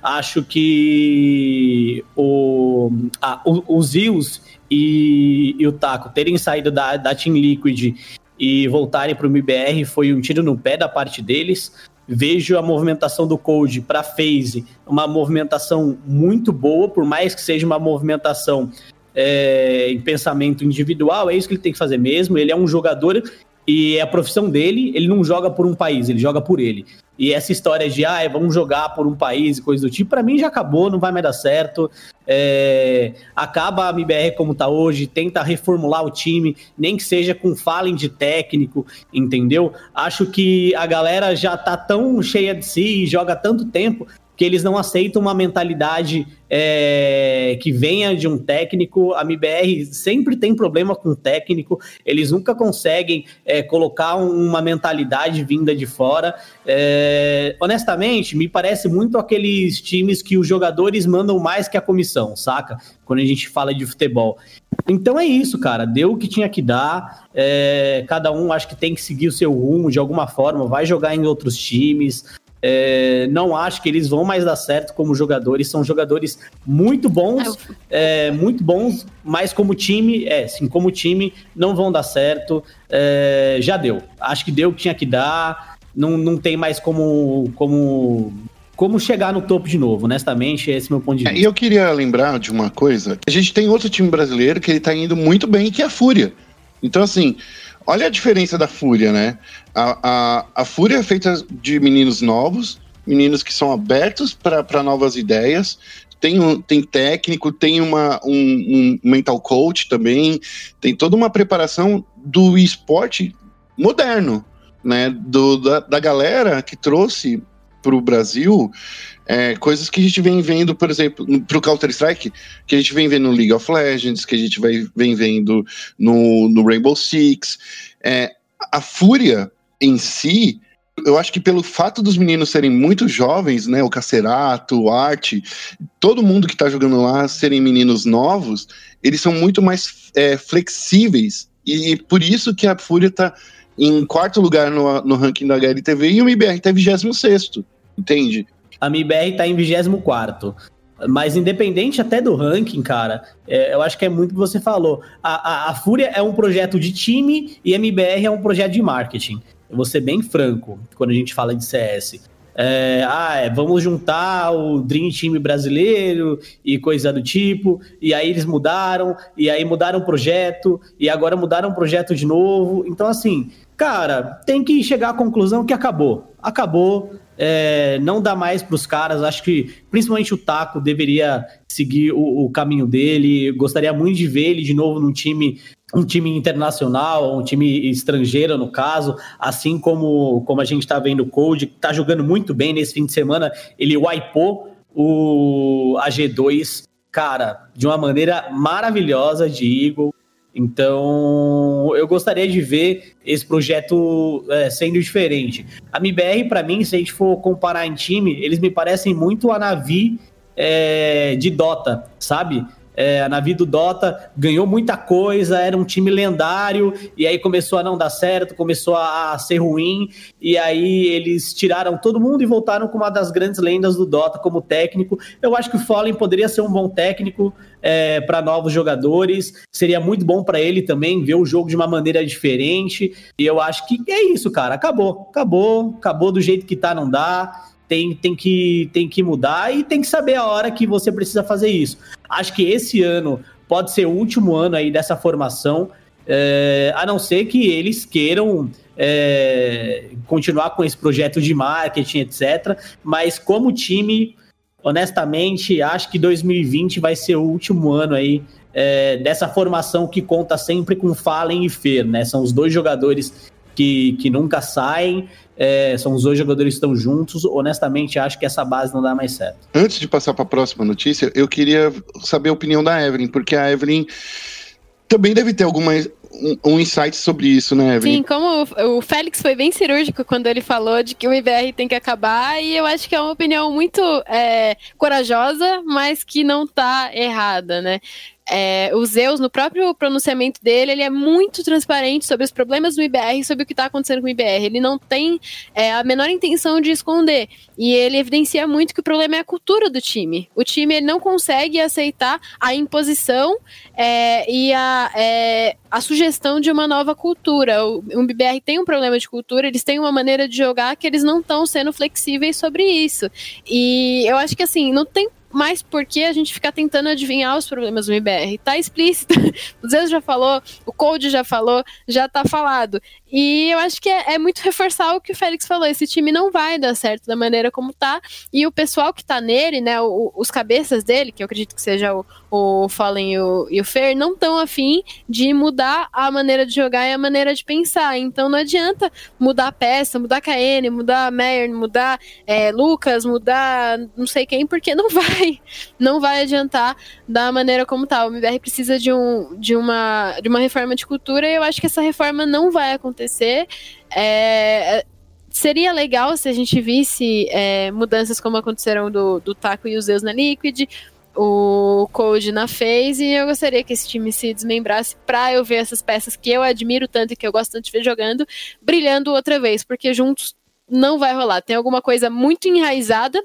Speaker 2: Acho que o, a, o, os Zeus e, e o Taco terem saído da, da Team Liquid e voltarem para o MBR foi um tiro no pé da parte deles. Vejo a movimentação do Code para FaZe uma movimentação muito boa, por mais que seja uma movimentação é, em pensamento individual, é isso que ele tem que fazer mesmo. Ele é um jogador e é a profissão dele, ele não joga por um país, ele joga por ele. E essa história de, ah, vamos jogar por um país e coisa do tipo, para mim já acabou, não vai mais dar certo. É, acaba a MBR como tá hoje, tenta reformular o time, nem que seja com falem de técnico, entendeu? Acho que a galera já tá tão cheia de si e joga tanto tempo que eles não aceitam uma mentalidade é, que venha de um técnico. A MBR sempre tem problema com o técnico, eles nunca conseguem é, colocar uma mentalidade vinda de fora. É, honestamente, me parece muito aqueles times que os jogadores mandam mais que a comissão, saca? Quando a gente fala de futebol. Então é isso, cara. Deu o que tinha que dar. É, cada um acho que tem que seguir o seu rumo de alguma forma, vai jogar em outros times. É, não acho que eles vão mais dar certo como jogadores. São jogadores muito bons, é, muito bons, mas como time, é, sim, como time, não vão dar certo. É, já deu. Acho que deu o que tinha que dar. Não, não tem mais como, como, como chegar no topo de novo, honestamente. Esse é o meu ponto de
Speaker 1: É,
Speaker 2: vista.
Speaker 1: E eu queria lembrar de uma coisa. A gente tem outro time brasileiro que ele tá indo muito bem, que é a Fúria. Então, assim, olha a diferença da Fúria, né? A, a, a Fúria é feita de meninos novos, meninos que são abertos para novas ideias. Tem, um, tem técnico, tem uma, um, um mental coach também, tem toda uma preparação do esporte moderno, né? Do, da, da galera que trouxe para o Brasil é, coisas que a gente vem vendo, por exemplo, para o Counter-Strike, que a gente vem vendo no League of Legends, que a gente vai, vem vendo no, no Rainbow Six. É, a Fúria em si, eu acho que pelo fato dos meninos serem muito jovens, né, o Cacerato, o Arte, todo mundo que tá jogando lá serem meninos novos, eles são muito mais é, flexíveis, e, por isso que a Fúria tá em quarto lugar no, no ranking da HLTV e o MBR tá em 26 entende?
Speaker 2: A MIBR tá em 24. Mas independente até do ranking, cara, é, eu acho que é muito o que você falou. A, a, a Fúria é um projeto de time e a MBR é um projeto de marketing. Eu vou ser bem franco quando a gente fala de CS. É, ah, é, vamos juntar o Dream Team brasileiro e coisa do tipo, e aí eles mudaram, e aí mudaram o projeto, e agora mudaram o projeto de novo. Então, assim, cara, tem que chegar à conclusão que acabou. Acabou, é, não dá mais para os caras. Acho que principalmente o Taco deveria seguir o, o, caminho dele. Gostaria muito de ver ele de novo num time, um time internacional, um time estrangeiro no caso, assim como, como a gente está vendo o Code, que está jogando muito bem nesse fim de semana. Ele wipou o AG2, cara, de uma maneira maravilhosa de Eagle. Então, eu gostaria de ver esse projeto é, sendo diferente. A MBR, para mim, se a gente for comparar em time, eles me parecem muito a Navi é, de Dota, sabe? É, a Navi do Dota ganhou muita coisa, era um time lendário, e aí começou a não dar certo, começou a, a ser ruim, e aí eles tiraram todo mundo e voltaram com uma das grandes lendas do Dota como técnico. Eu acho que o Fallen poderia ser um bom técnico é, para novos jogadores, seria muito bom para ele também ver o jogo de uma maneira diferente, e eu acho que é isso, cara, acabou, acabou, acabou do jeito que tá, não dá tem, tem, que, tem que mudar e tem que saber a hora que você precisa fazer isso. Acho que esse ano pode ser o último ano aí dessa formação, é, a não ser que eles queiram é, continuar com esse projeto de marketing, etc. Mas como time, honestamente, acho que 2020 vai ser o último ano aí é, dessa formação que conta sempre com Fallen e Fer, né? São os dois jogadores que, que nunca saem é, são os dois jogadores que estão juntos. Honestamente, acho que essa base não dá mais certo.
Speaker 1: Antes de passar para a próxima notícia, eu queria saber a opinião da Evelyn, porque a Evelyn também deve ter alguma um, um, insight sobre isso, né, Evelyn?
Speaker 3: Sim, como o, o, Félix foi bem cirúrgico quando ele falou de que o IBR tem que acabar, e eu acho que é uma opinião muito é, corajosa, mas que não está errada, né? É, o Zeus, no próprio pronunciamento dele, ele é muito transparente sobre os problemas do IBR, sobre o que está acontecendo com o IBR. Ele não tem é, a menor intenção de esconder. E ele evidencia muito que o problema é a cultura do time. O time ele não consegue aceitar a imposição é, e a, é, a sugestão de uma nova cultura. O, o IBR tem um problema de cultura, eles têm uma maneira de jogar que eles não estão sendo flexíveis sobre isso. E eu acho que assim, não tem mas porque a gente fica tentando adivinhar os problemas do IBR. Tá explícito. [LAUGHS] O Zeus já falou, o Code já falou, já tá falado. E eu acho que é, é, muito reforçar o que o Félix falou. Esse time não vai dar certo da maneira como tá. E o pessoal que tá nele, né, o, os cabeças dele, que eu acredito que seja o, o Fallen e o, e o Fer, não estão afim de mudar a maneira de jogar e a maneira de pensar. Então não adianta mudar a peça, mudar a KN, mudar a Meyer, mudar é, Lucas, mudar não sei quem, porque não [LAUGHS] vai. Não vai adiantar da maneira como tá. O MBR precisa de, um, de, uma, de uma reforma de cultura e eu acho que essa reforma não vai acontecer acontecer. É, seria legal se a gente visse é, mudanças como aconteceram do, do Taco e os Zeus na Liquid, o Code na FaZe, e eu gostaria que esse time se desmembrasse para eu ver essas peças que eu admiro tanto e que eu gosto tanto de ver jogando, brilhando outra vez, porque juntos não vai rolar. Tem alguma coisa muito enraizada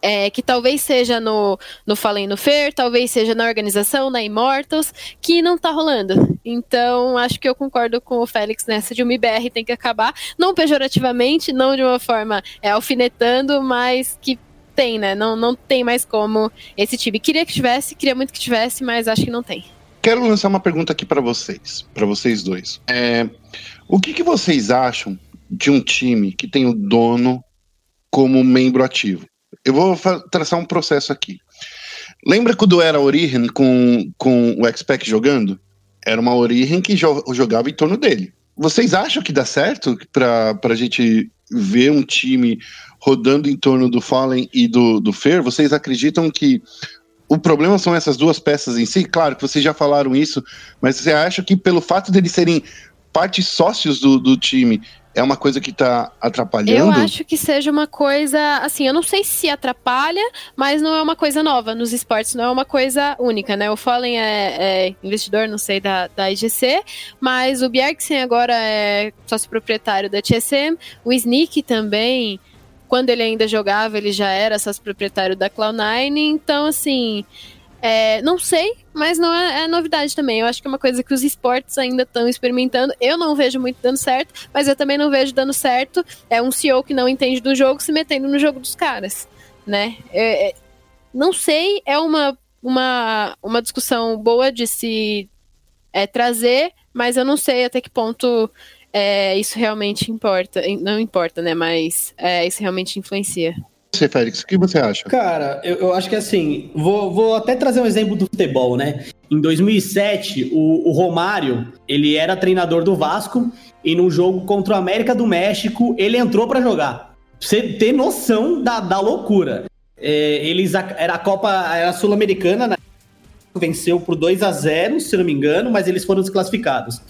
Speaker 3: é, que talvez seja no, no Fallen no Fair, talvez seja na organização, na Immortals, que não tá rolando. Então, acho que eu concordo com o Félix nessa de uma IBR tem que acabar, não pejorativamente, não de uma forma é, alfinetando, mas que tem, né? Não, não tem mais como esse time. Queria que tivesse, queria muito que tivesse, mas acho que não tem.
Speaker 1: Quero lançar uma pergunta aqui para vocês, para vocês dois. É, o que, que vocês acham de um time que tem o dono como membro ativo? Eu vou traçar um processo aqui. Lembra quando era Origen com, com o X-Pac jogando? Era uma Origen que jo jogava em torno dele. Vocês acham que dá certo para a gente ver um time rodando em torno do Fallen e do, do Fer? Vocês acreditam que o problema são essas duas peças em si? Claro que vocês já falaram isso, mas você acha que pelo fato deles serem partes sócios do, do time, é uma coisa que está atrapalhando?
Speaker 3: Eu acho que seja uma coisa, assim, eu não sei se atrapalha, mas não é uma coisa nova nos esportes, não é uma coisa única, né? O Fallen é, é investidor, não sei, da, da IGC, mas o Bjergsen agora é sócio proprietário da TSM, o Sneak também, quando ele ainda jogava, ele já era sócio proprietário da Cloud9, então, assim... É, não sei, mas não é, é, novidade também. Eu acho que é uma coisa que os esportes ainda estão experimentando. Eu não vejo muito dando certo, mas eu também não vejo dando certo. É um CEO que não entende do jogo se metendo no jogo dos caras, né? É, é, não sei, é uma, uma, uma discussão boa de se é, trazer, mas eu não sei até que ponto é, isso realmente importa. Não importa, né? Mas isso realmente influencia.
Speaker 1: Você, Félix, o que você acha?
Speaker 2: Cara, eu, eu acho que assim, vou, vou até trazer um exemplo do futebol, né? Em 2007, o, o Romário, ele era treinador do Vasco e num jogo contra o América do México, ele entrou para jogar. Pra você ter noção da, da loucura. É, eles, era a Copa, era Sul-Americana, né? venceu por 2 a 0 se não me engano, mas eles foram desclassificados.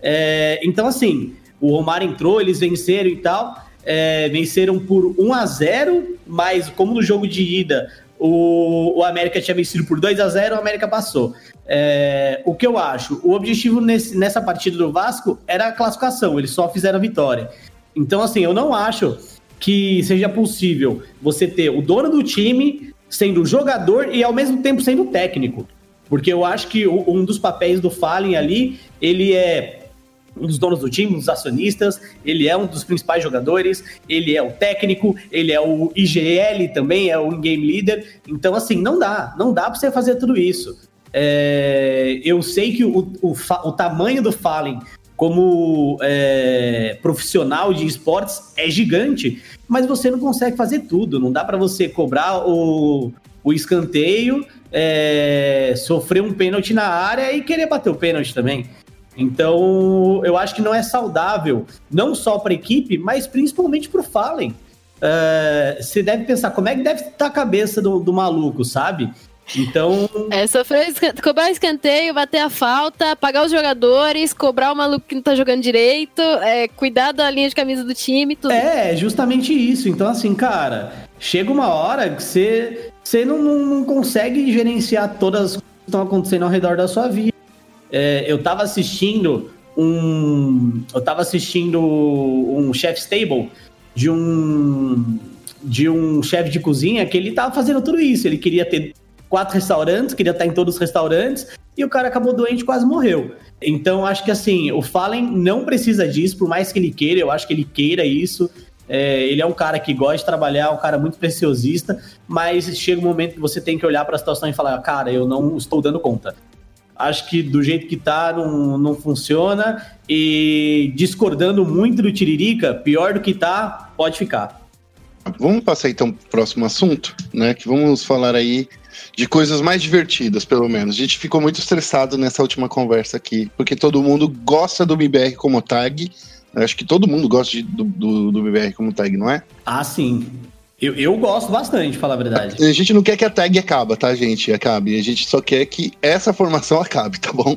Speaker 2: É, então, assim, o Romário entrou, eles venceram e tal é, venceram por 1 a 0 mas como no jogo de ida o, o América tinha vencido por 2 a 0 o América passou. É, o que eu acho? O objetivo nesse, nessa partida do Vasco era a classificação, eles só fizeram a vitória. Então, assim, eu não acho que seja possível você ter o dono do time sendo jogador e ao mesmo tempo sendo técnico. Porque eu acho que um dos papéis do Fallen ali, ele é um dos donos do time, um dos acionistas, ele é um dos principais jogadores, ele é o técnico, ele é o IGL também, é o in-game leader. Então, assim, não dá, não dá para você fazer tudo isso. É, eu sei que o, o, o, tamanho do Fallen como é, profissional de esportes é gigante, mas você não consegue fazer tudo. Não dá para você cobrar o, o escanteio, é, sofrer um pênalti na área e querer bater o pênalti também. Então, eu acho que não é saudável, não só para a equipe, mas principalmente para o Fallen. É, você deve pensar como é que deve estar a cabeça do, do maluco, sabe? Então.
Speaker 3: É, sofrer, cobrar escanteio, bater a falta, pagar os jogadores, cobrar o maluco que não tá jogando direito, é, cuidar da linha de camisa do time, tudo.
Speaker 2: É, justamente isso. Então, assim, cara, chega uma hora que você, você não, não, não consegue gerenciar todas as coisas que estão acontecendo ao redor da sua vida. É, eu tava assistindo um. Eu tava assistindo um chef's table de um. De um chefe de cozinha que ele tava fazendo tudo isso. Ele queria ter quatro restaurantes, queria estar em todos os restaurantes, e o cara acabou doente quase morreu. Então, acho que assim, o Fallen não precisa disso, por mais que ele queira, eu acho que ele queira isso. É, ele é um cara que gosta de trabalhar, um cara muito preciosista, mas chega um momento que você tem que olhar para a situação e falar: cara, eu não estou dando conta. Acho que do jeito que tá, não, não funciona. E discordando muito do Tiririca, pior do que tá, pode ficar.
Speaker 1: Vamos passar então para o próximo assunto, né? Que vamos falar aí de coisas mais divertidas, pelo menos. A gente ficou muito estressado nessa última conversa aqui, porque todo mundo gosta do BBR como tag. Eu acho que todo mundo gosta de, do, do, do BBR como tag, não é?
Speaker 2: Ah, sim. Eu, eu gosto bastante, falar a verdade.
Speaker 1: A gente não quer que a tag acabe, tá, gente? Acabe. A gente só quer que essa formação [LAUGHS] acabe, tá bom?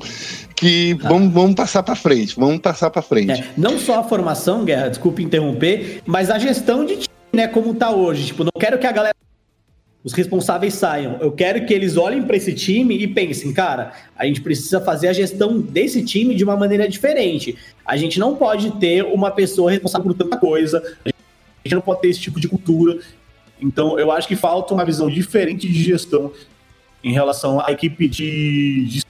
Speaker 1: Que ah. vamos, vamos passar para frente, vamos passar para frente. É,
Speaker 2: não só a formação, Guerra, desculpe interromper, mas a gestão de time, né, como tá hoje. Tipo, não quero que a galera os responsáveis saiam. Eu quero que eles olhem para esse time e pensem, cara, a gente precisa fazer a gestão desse time de uma maneira diferente. A gente não pode ter uma pessoa responsável por tanta coisa. A gente não pode ter esse tipo de cultura. Então, eu acho que falta uma visão diferente de gestão em relação à equipe de, de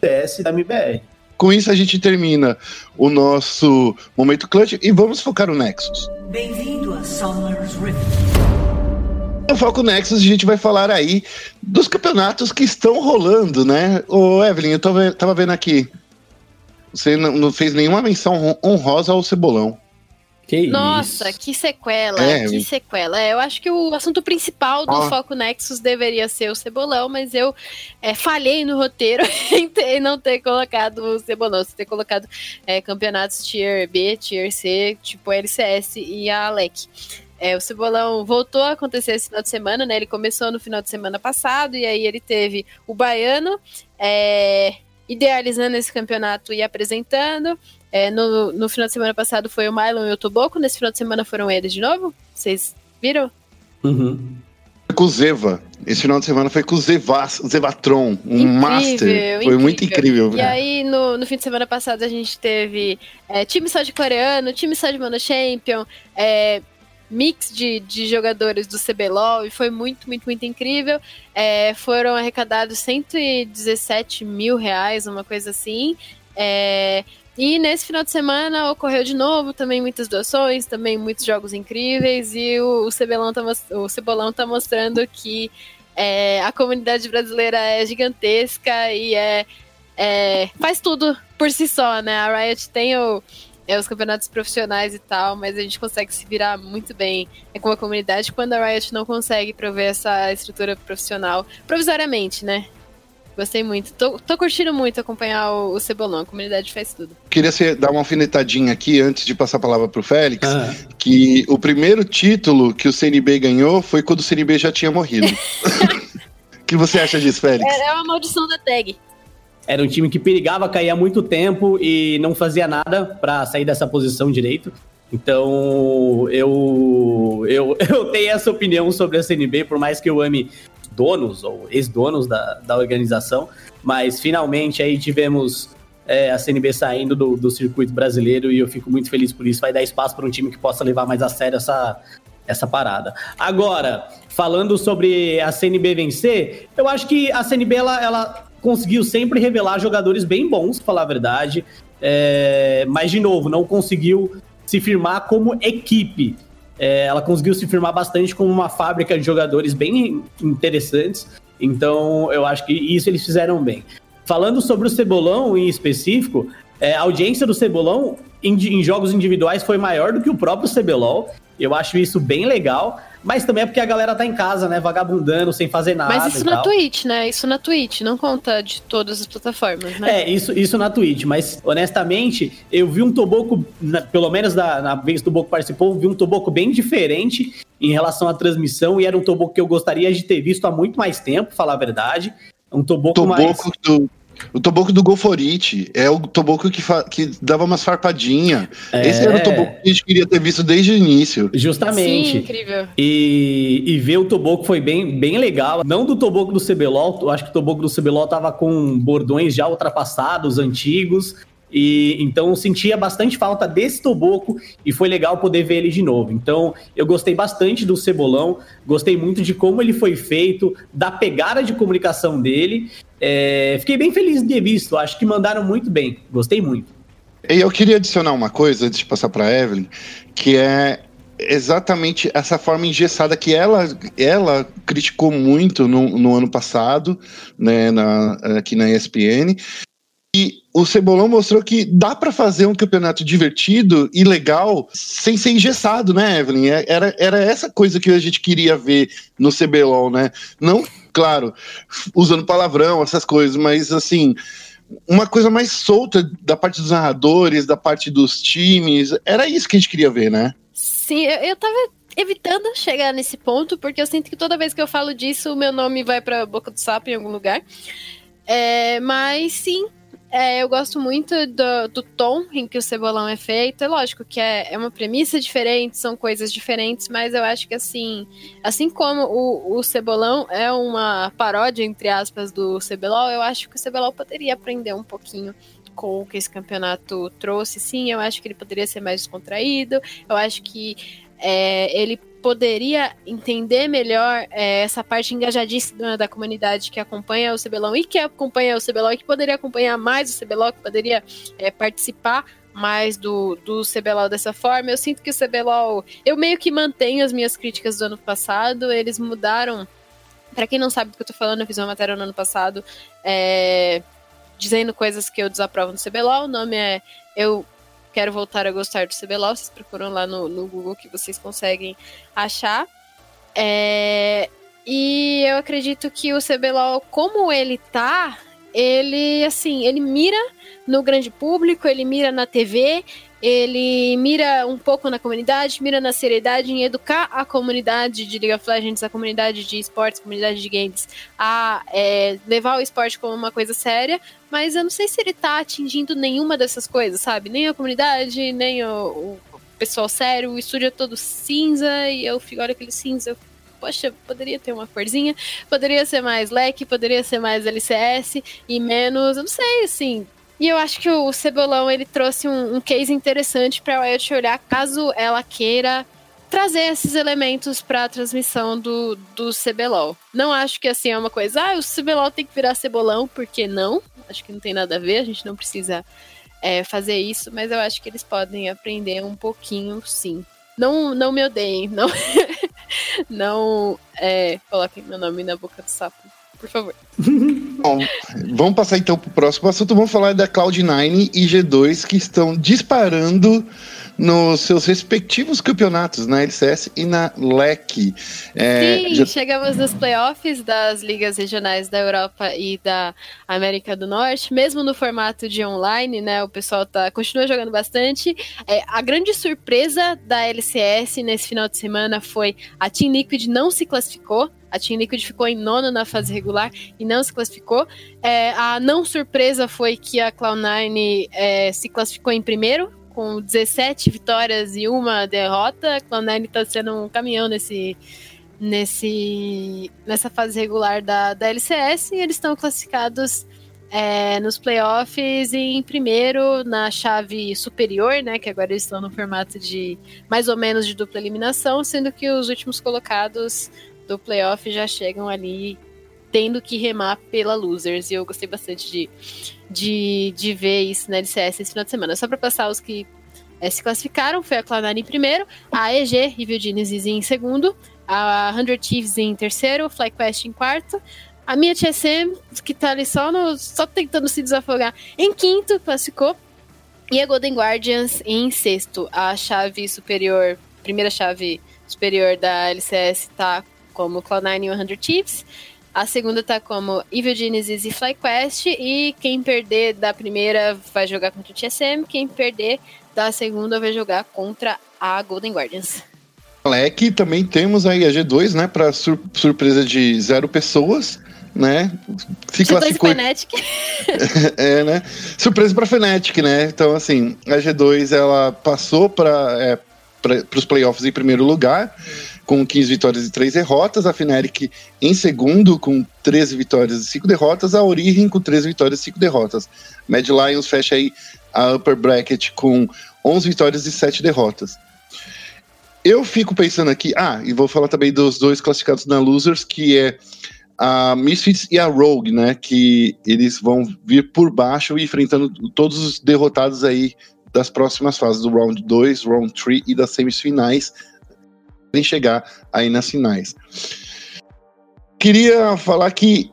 Speaker 2: CS da MBR.
Speaker 1: Com isso, a gente termina o nosso momento clutch e vamos focar no Nexus. Bem-vindo a Summer's Rift. No Foco Nexus a gente vai falar aí dos campeonatos que estão rolando, né? Ô Evelyn, eu tô, tava vendo aqui. Você não, não fez nenhuma menção honrosa ao Cebolão.
Speaker 3: Que Nossa, isso? que sequela, é, que sequela. É, eu acho que o assunto principal do ah. Foco Nexus deveria ser o Cebolão, mas eu é, falhei no roteiro [LAUGHS] em, não ter colocado o Cebolão, ter colocado é, campeonatos Tier B, Tier C, tipo LCS e a Alec. É, o Cebolão voltou a acontecer esse final de semana, né? Ele começou no final de semana passado, e aí ele teve o Baiano é, idealizando esse campeonato e apresentando. É, no, no final de semana passado foi o Mylon e o Toboco, nesse final de semana foram eles de novo? Vocês viram?
Speaker 1: Uhum. Com o Zeva. Esse final de semana foi com o Zevas, Zevatron, um incrível, master. Foi incrível. muito incrível.
Speaker 3: E aí, no, no fim de semana passado, a gente teve é, time só de coreano, time só de Mono Champion, é, mix de, de jogadores do CBLOL e foi muito, muito, muito incrível. É, foram arrecadados 117 mil reais, uma coisa assim. E nesse final de semana ocorreu de novo também muitas doações, também muitos jogos incríveis, e o, o, Cebolão, tá, o Cebolão tá mostrando que é, a comunidade brasileira é gigantesca e é, é, faz tudo por si só, né? A Riot tem o, é, os campeonatos profissionais e tal, mas a gente consegue se virar muito bem é, com a comunidade quando a Riot não consegue prover essa estrutura profissional provisoriamente, né? Gostei muito. Tô, tô curtindo muito acompanhar o, o, Cebolão. A comunidade faz tudo.
Speaker 1: Queria ser, dar uma alfinetadinha aqui antes de passar a palavra pro Félix. Ah. Que o primeiro título que o CNB ganhou foi quando o CNB já tinha morrido. [LAUGHS] O que você acha disso, Félix?
Speaker 3: É, é uma maldição da tag.
Speaker 2: Era um time que perigava cair há muito tempo e não fazia nada para sair dessa posição direito. Então, eu, eu, [LAUGHS] eu tenho essa opinião sobre a CNB, por mais que eu ame donos ou ex-donos da, da organização, mas finalmente aí tivemos é, a CNB saindo do, do circuito brasileiro e eu fico muito feliz por isso. Vai dar espaço para um time que possa levar mais a sério essa, essa parada. Agora, falando sobre a CNB vencer, eu acho que a CNB ela, ela conseguiu sempre revelar jogadores bem bons, pra falar a verdade. É, mas, de novo, não conseguiu se firmar como equipe. É, ela conseguiu se firmar bastante como uma fábrica de jogadores bem interessantes. Então, eu acho que isso eles fizeram bem. Falando sobre o Cebolão em específico, é, a audiência do Cebolão em, em, jogos individuais foi maior do que o próprio CBLOL. Eu acho isso bem legal. Mas também é porque a galera tá em casa, né? Vagabundando, sem fazer nada.
Speaker 3: Mas isso na tal. Twitch, né? Isso na Twitch, não conta de todas as plataformas, né?
Speaker 2: É, isso, isso na Twitch. Mas, honestamente, eu vi um Toboco, na, pelo menos na, na vez que o Toboco participou, vi um Toboco bem diferente em relação à transmissão. E era um Toboco que eu gostaria de ter visto há muito mais tempo, falar a verdade. Um Toboco,
Speaker 1: Toboco
Speaker 2: mais...
Speaker 1: do o Toboco do Golforite é o Toboco que, que dava umas farpadinhas. É... Esse era o Toboco que a gente queria ter visto desde o início.
Speaker 2: Justamente. Sim, incrível. E, e ver o Toboco foi bem, bem legal. Não do Toboco do CBLOL, acho que o Toboco do CBLOL tava com bordões já ultrapassados, antigos. E então sentia bastante falta desse Toboco e foi legal poder ver ele de novo. Então eu gostei bastante do Cebolão, gostei muito de como ele foi feito, da pegada de comunicação dele. É, fiquei bem feliz de ter visto, acho que mandaram muito bem, gostei muito.
Speaker 1: E eu queria adicionar uma coisa antes de passar para Evelyn, que é exatamente essa forma engessada que ela, ela criticou muito no, no ano passado, né, na, aqui na ESPN, e o Cebolão mostrou que dá para fazer um campeonato divertido e legal sem ser engessado, né, Evelyn? É, era, era essa coisa que a gente queria ver no CBLOL, né? Não, claro, usando palavrão, essas coisas, mas assim, uma coisa mais solta da parte dos narradores, da parte dos times. Era isso que a gente queria ver, né?
Speaker 3: Sim, eu, eu tava evitando chegar nesse ponto, porque eu sinto que toda vez que eu falo disso, o meu nome vai pra boca do sapo em algum lugar. É, mas sim, é, eu gosto muito do, do, tom em que o cebolão é feito. É lógico que é, é, uma premissa diferente, são coisas diferentes, mas eu acho que assim, assim como o, o cebolão é uma paródia, entre aspas, do CBLOL, eu acho que o CBLOL poderia aprender um pouquinho com o que esse campeonato trouxe. Sim, eu acho que ele poderia ser mais descontraído. Eu acho que é, ele poderia entender melhor é, essa parte engajadíssima da comunidade que acompanha o CBLOL e que acompanha o CBLOL e que poderia acompanhar mais o CBLOL, que poderia é, participar mais do, do CBLOL dessa forma. Eu sinto que o CBLOL. Eu meio que mantenho as minhas críticas do ano passado, eles mudaram. Para quem não sabe do que eu tô falando, eu fiz uma matéria no ano passado é, dizendo coisas que eu desaprovo no CBLOL. O nome é Eu Quero Voltar a Gostar do CBLOL. Vocês procuram lá no, no Google que vocês conseguem achar. É, e eu acredito que o CBLOL, como ele tá, ele, assim, ele mira no grande público, ele mira na TV, ele mira um pouco na comunidade, mira na seriedade em educar a comunidade de League of Legends, a comunidade de esportes, a comunidade de games, a é, levar o esporte como uma coisa séria, mas eu não sei se ele tá atingindo nenhuma dessas coisas, sabe? Nem a comunidade, nem o, o pessoal sério, o estúdio é todo cinza, e eu fico, olha aquele cinza, eu poxa, poderia ter uma corzinha, poderia ser mais leque, poderia ser mais LCS e menos, eu não sei, assim, e eu acho que o Cebolão ele trouxe um, um case interessante para a Riot olhar caso ela queira trazer esses elementos para a transmissão do, do CBLOL. Não acho que assim é uma coisa, ah, o CBLOL tem que virar cebolão, porque não? Acho que não tem nada a ver, a gente não precisa é, fazer isso, mas eu acho que eles podem aprender um pouquinho, sim. Não, não me odeiem, não, [LAUGHS] não é, coloquem meu nome na boca do sapo por favor.
Speaker 1: Bom, vamos passar então para o próximo assunto. Vamos falar da Cloud9 e G2 que estão disparando nos seus respectivos campeonatos, na LCS e na LEC.
Speaker 3: É, Sim, já... chegamos nos playoffs das ligas regionais da Europa e da América do Norte, mesmo no formato de online, né? O pessoal tá, continua jogando bastante. É, a grande surpresa da LCS nesse final de semana foi a Team Liquid não se classificou. A Team Liquid ficou em nono na fase regular e não se classificou. É, a não surpresa foi que a Cloud9 é, se classificou em primeiro, com 17 vitórias e uma derrota. A Cloud9 está sendo um caminhão nesse, nesse, nessa fase regular da, da LCS e eles estão classificados é, nos playoffs em primeiro na chave superior, né? Que agora eles estão no formato de mais ou menos de dupla eliminação, sendo que os últimos colocados do playoff já chegam ali tendo que remar pela losers. E eu gostei bastante de, de, de ver isso na LCS esse final de semana. Só para passar os que é, se classificaram, foi a Cloud9 em primeiro, a EG, Evil Genesis em segundo, a 100 Thieves em terceiro, FlyQuest em quarto, a minha TSM, que tá ali só, no, só tentando se desafogar, em quinto, classificou. E a Golden Guardians em sexto. A chave superior, primeira chave superior da LCS tá como Cloud9 e 100 Thieves. A segunda tá como Evil Genesis e FlyQuest. E quem perder da primeira vai jogar contra o TSM. Quem perder da segunda vai jogar contra a Golden Guardians.
Speaker 1: Leque também temos aí a G2, né? Para sur surpresa de zero pessoas né?
Speaker 3: Se G2 classificou. Fnatic.
Speaker 1: é, né? Surpresa para Fnatic, né? Então, assim, a G2 ela passou para é, os playoffs em primeiro lugar, com 15 vitórias e 3 derrotas. A Fnatic em segundo, com 13 vitórias e 5 derrotas. A Origin com 13 vitórias e 5 derrotas. Mad Lions fecha aí a upper bracket com 11 vitórias e 7 derrotas. Eu fico pensando aqui, ah, e vou falar também dos dois classificados na Losers, que é a Misfits e a Rogue, né? Que eles vão vir por baixo enfrentando todos os derrotados aí das próximas fases do Round 2, Round 3 e das semifinais sem chegar aí nas finais. Queria falar que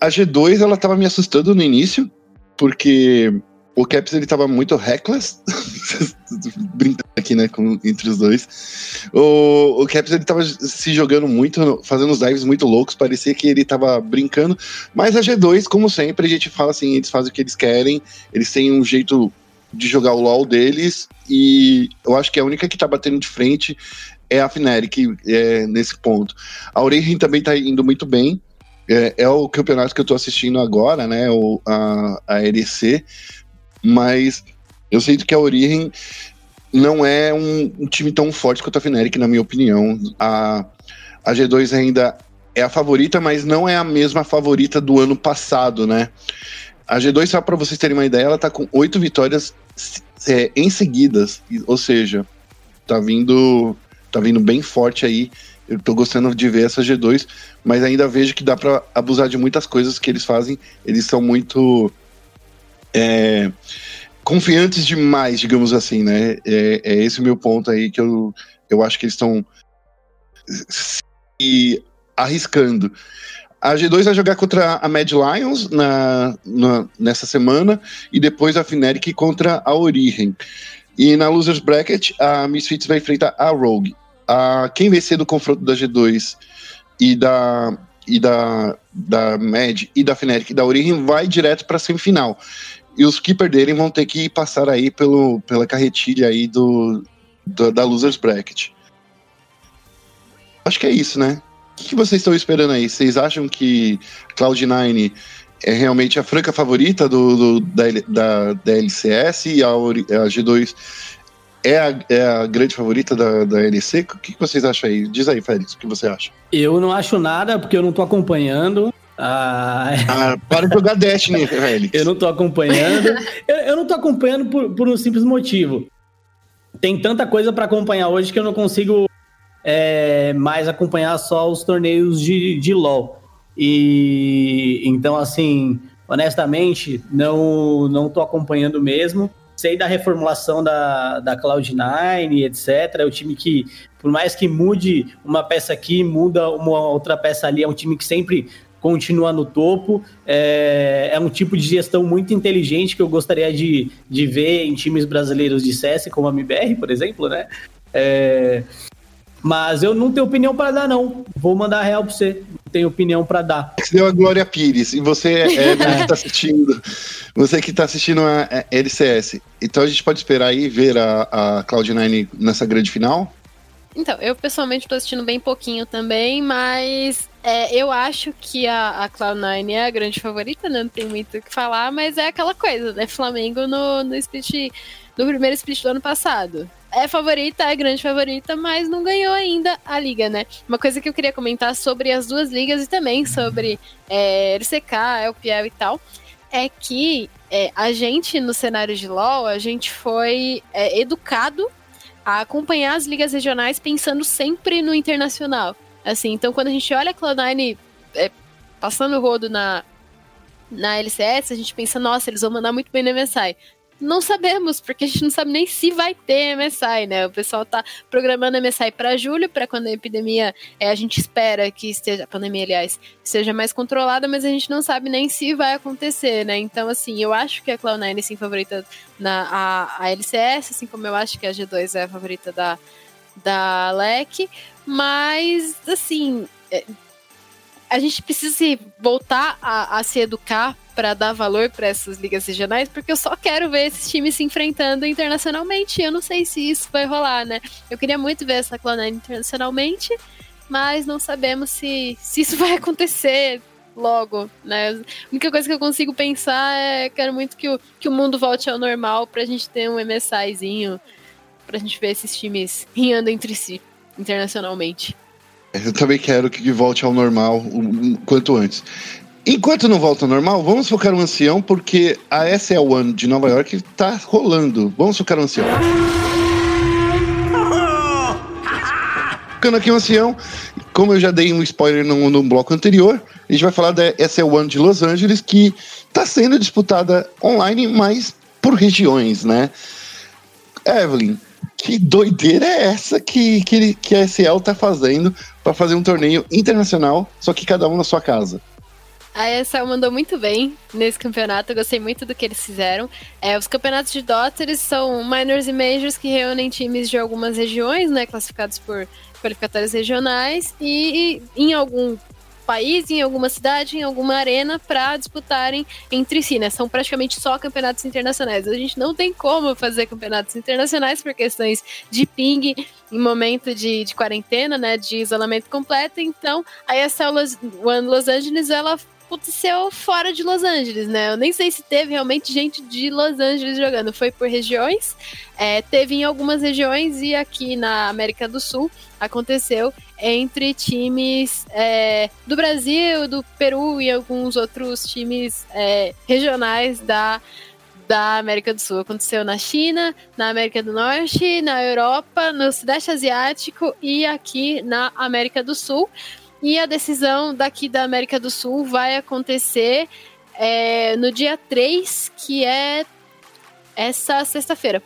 Speaker 1: a G2 ela tava me assustando no início, porque o Caps ele tava muito reckless, [LAUGHS] brincando aqui, né, com, entre os dois. O, o Caps ele tava se jogando muito, fazendo os dives muito loucos, parecia que ele tava brincando, mas a G2, como sempre, a gente fala assim, eles fazem o que eles querem, eles têm um jeito de jogar o LoL deles, e eu acho que a única que tá batendo de frente é a Fnatic é, nesse ponto. A Origin também tá indo muito bem, é, é, o campeonato que eu tô assistindo agora, né, o, a, a LEC, mas eu sinto que a Origem não é um, um, time tão forte quanto a Fnatic, na minha opinião. A, a G2 ainda é a favorita, mas não é a mesma favorita do ano passado, né? A G2, só para vocês terem uma ideia, ela tá com oito vitórias é, em seguidas, ou seja, tá vindo, tá vindo bem forte aí. Eu tô gostando de ver essa G2, mas ainda vejo que dá para abusar de muitas coisas que eles fazem. Eles são muito é, confiantes demais, digamos assim, né? É, é, esse o meu ponto aí que eu, eu acho que eles estão se arriscando. A G2 vai jogar contra a Mad Lions na, na, nessa semana e depois a Fnatic contra a Origin. E na Losers Bracket, a Misfits vai enfrentar a Rogue. A, quem vencer do confronto da G2 e da, e da, da Mad e da Fnatic e da Origin vai direto para semifinal. E os que perderem vão ter que passar aí pelo, pela carretilha aí do, do da Losers Bracket. Acho que é isso, né? O que, que vocês estão esperando aí? Vocês acham que Cloud9 é realmente a franca favorita do, do da, da, da, LCS e a, a G2 é a, é a, grande favorita da, da LEC? O que, que vocês acham aí? Diz aí, Félix, o que você acha?
Speaker 2: Eu não acho nada, porque eu não tô acompanhando. Ah, [LAUGHS]
Speaker 1: ah, para de jogar Destiny, velho.
Speaker 2: eu não tô acompanhando. eu, eu, não tô acompanhando por, por, um simples motivo. Tem tanta coisa para acompanhar hoje que eu não consigo é, mais acompanhar só os torneios de, de LoL. E então, assim, honestamente, não, não tô acompanhando mesmo. Sei da reformulação da, da Cloud9, etc. É o time que, por mais que mude uma peça aqui, muda uma outra peça ali, é um time que sempre continua no topo. É, é, um tipo de gestão muito inteligente que eu gostaria de, de ver em times brasileiros de CS, como a MBR, por exemplo, né? É, mas eu não tenho opinião para dar, não. Vou mandar a real para você. Não tenho opinião para dar.
Speaker 1: Você deu a Glória Pires. E você é, é que está [LAUGHS] assistindo. Você que está assistindo a, a LCS. Então a gente pode esperar aí ver a, a Cloud9 nessa grande final?
Speaker 3: Então, eu pessoalmente estou assistindo bem pouquinho também, mas é, eu acho que a, a Cloud9 é a grande favorita, né? Não tem muito o que falar, mas é aquela coisa, né? Flamengo no, no split. No primeiro split do ano passado. É favorita, é grande favorita, mas não ganhou ainda a liga, né? Uma coisa que eu queria comentar sobre as duas ligas e também sobre é, LCK, LPL e tal, é que é, a gente no cenário de LoL, a gente foi é, educado a acompanhar as ligas regionais pensando sempre no internacional. Assim, então quando a gente olha a Cloud9 é, passando o rodo na, na LCS, a gente pensa, nossa, eles vão mandar muito bem no MSI. Não sabemos, porque a gente não sabe nem se vai ter MSI, né? O pessoal tá programando MSI para julho, para quando a epidemia, é, a gente espera que esteja, a pandemia, aliás, seja mais controlada, mas a gente não sabe nem se vai acontecer, né? Então, assim, eu acho que a Cloud9 sim favorita na a, a LCS, assim como eu acho que a G2 é a favorita da, da LEC, mas, assim, é, a gente precisa voltar a, a se educar para dar valor para essas ligas regionais, porque eu só quero ver esses times se enfrentando internacionalmente. Eu não sei se isso vai rolar, né? Eu queria muito ver essa Cloud9 internacionalmente, mas não sabemos se, se isso [LAUGHS] vai acontecer logo, né? A única coisa que eu consigo pensar é quero muito que o, que o mundo volte ao normal pra gente ter um MSIzinho, pra gente ver esses times rindo entre si internacionalmente.
Speaker 1: Eu também quero que volte ao normal o quanto antes. Enquanto não volta ao normal, vamos focar no ancião, porque a SL1 de Nova York tá rolando. Vamos focar no ancião. Ficando aqui o ancião, como eu já dei um spoiler no, no bloco anterior, a gente vai falar da SL1 de Los Angeles, que está sendo disputada online, mas por regiões, né? Evelyn, que doideira é essa que, que, que a SL tá fazendo para fazer um torneio internacional, só que cada um na sua casa?
Speaker 3: A ESL mandou muito bem nesse campeonato, eu gostei muito do que eles fizeram. É, os campeonatos de Dota, eles são minors e majors que reúnem times de algumas regiões, né, classificados por qualificatórios regionais, e, e em algum país, em alguma cidade, em alguma arena para disputarem entre si, né? São praticamente só campeonatos internacionais. A gente não tem como fazer campeonatos internacionais por questões de ping em momento de, de quarentena, né? De isolamento completo. Então, a ESL One Los Angeles, ela aconteceu fora de Los Angeles, né? Eu nem sei se teve realmente gente de Los Angeles jogando. Foi por regiões. É, teve em algumas regiões e aqui na América do Sul aconteceu entre times é, do Brasil, do Peru e alguns outros times é, regionais da da América do Sul. Aconteceu na China, na América do Norte, na Europa, no Sudeste Asiático e aqui na América do Sul. E a decisão daqui da América do Sul vai acontecer é, no dia 3, que é essa sexta-feira.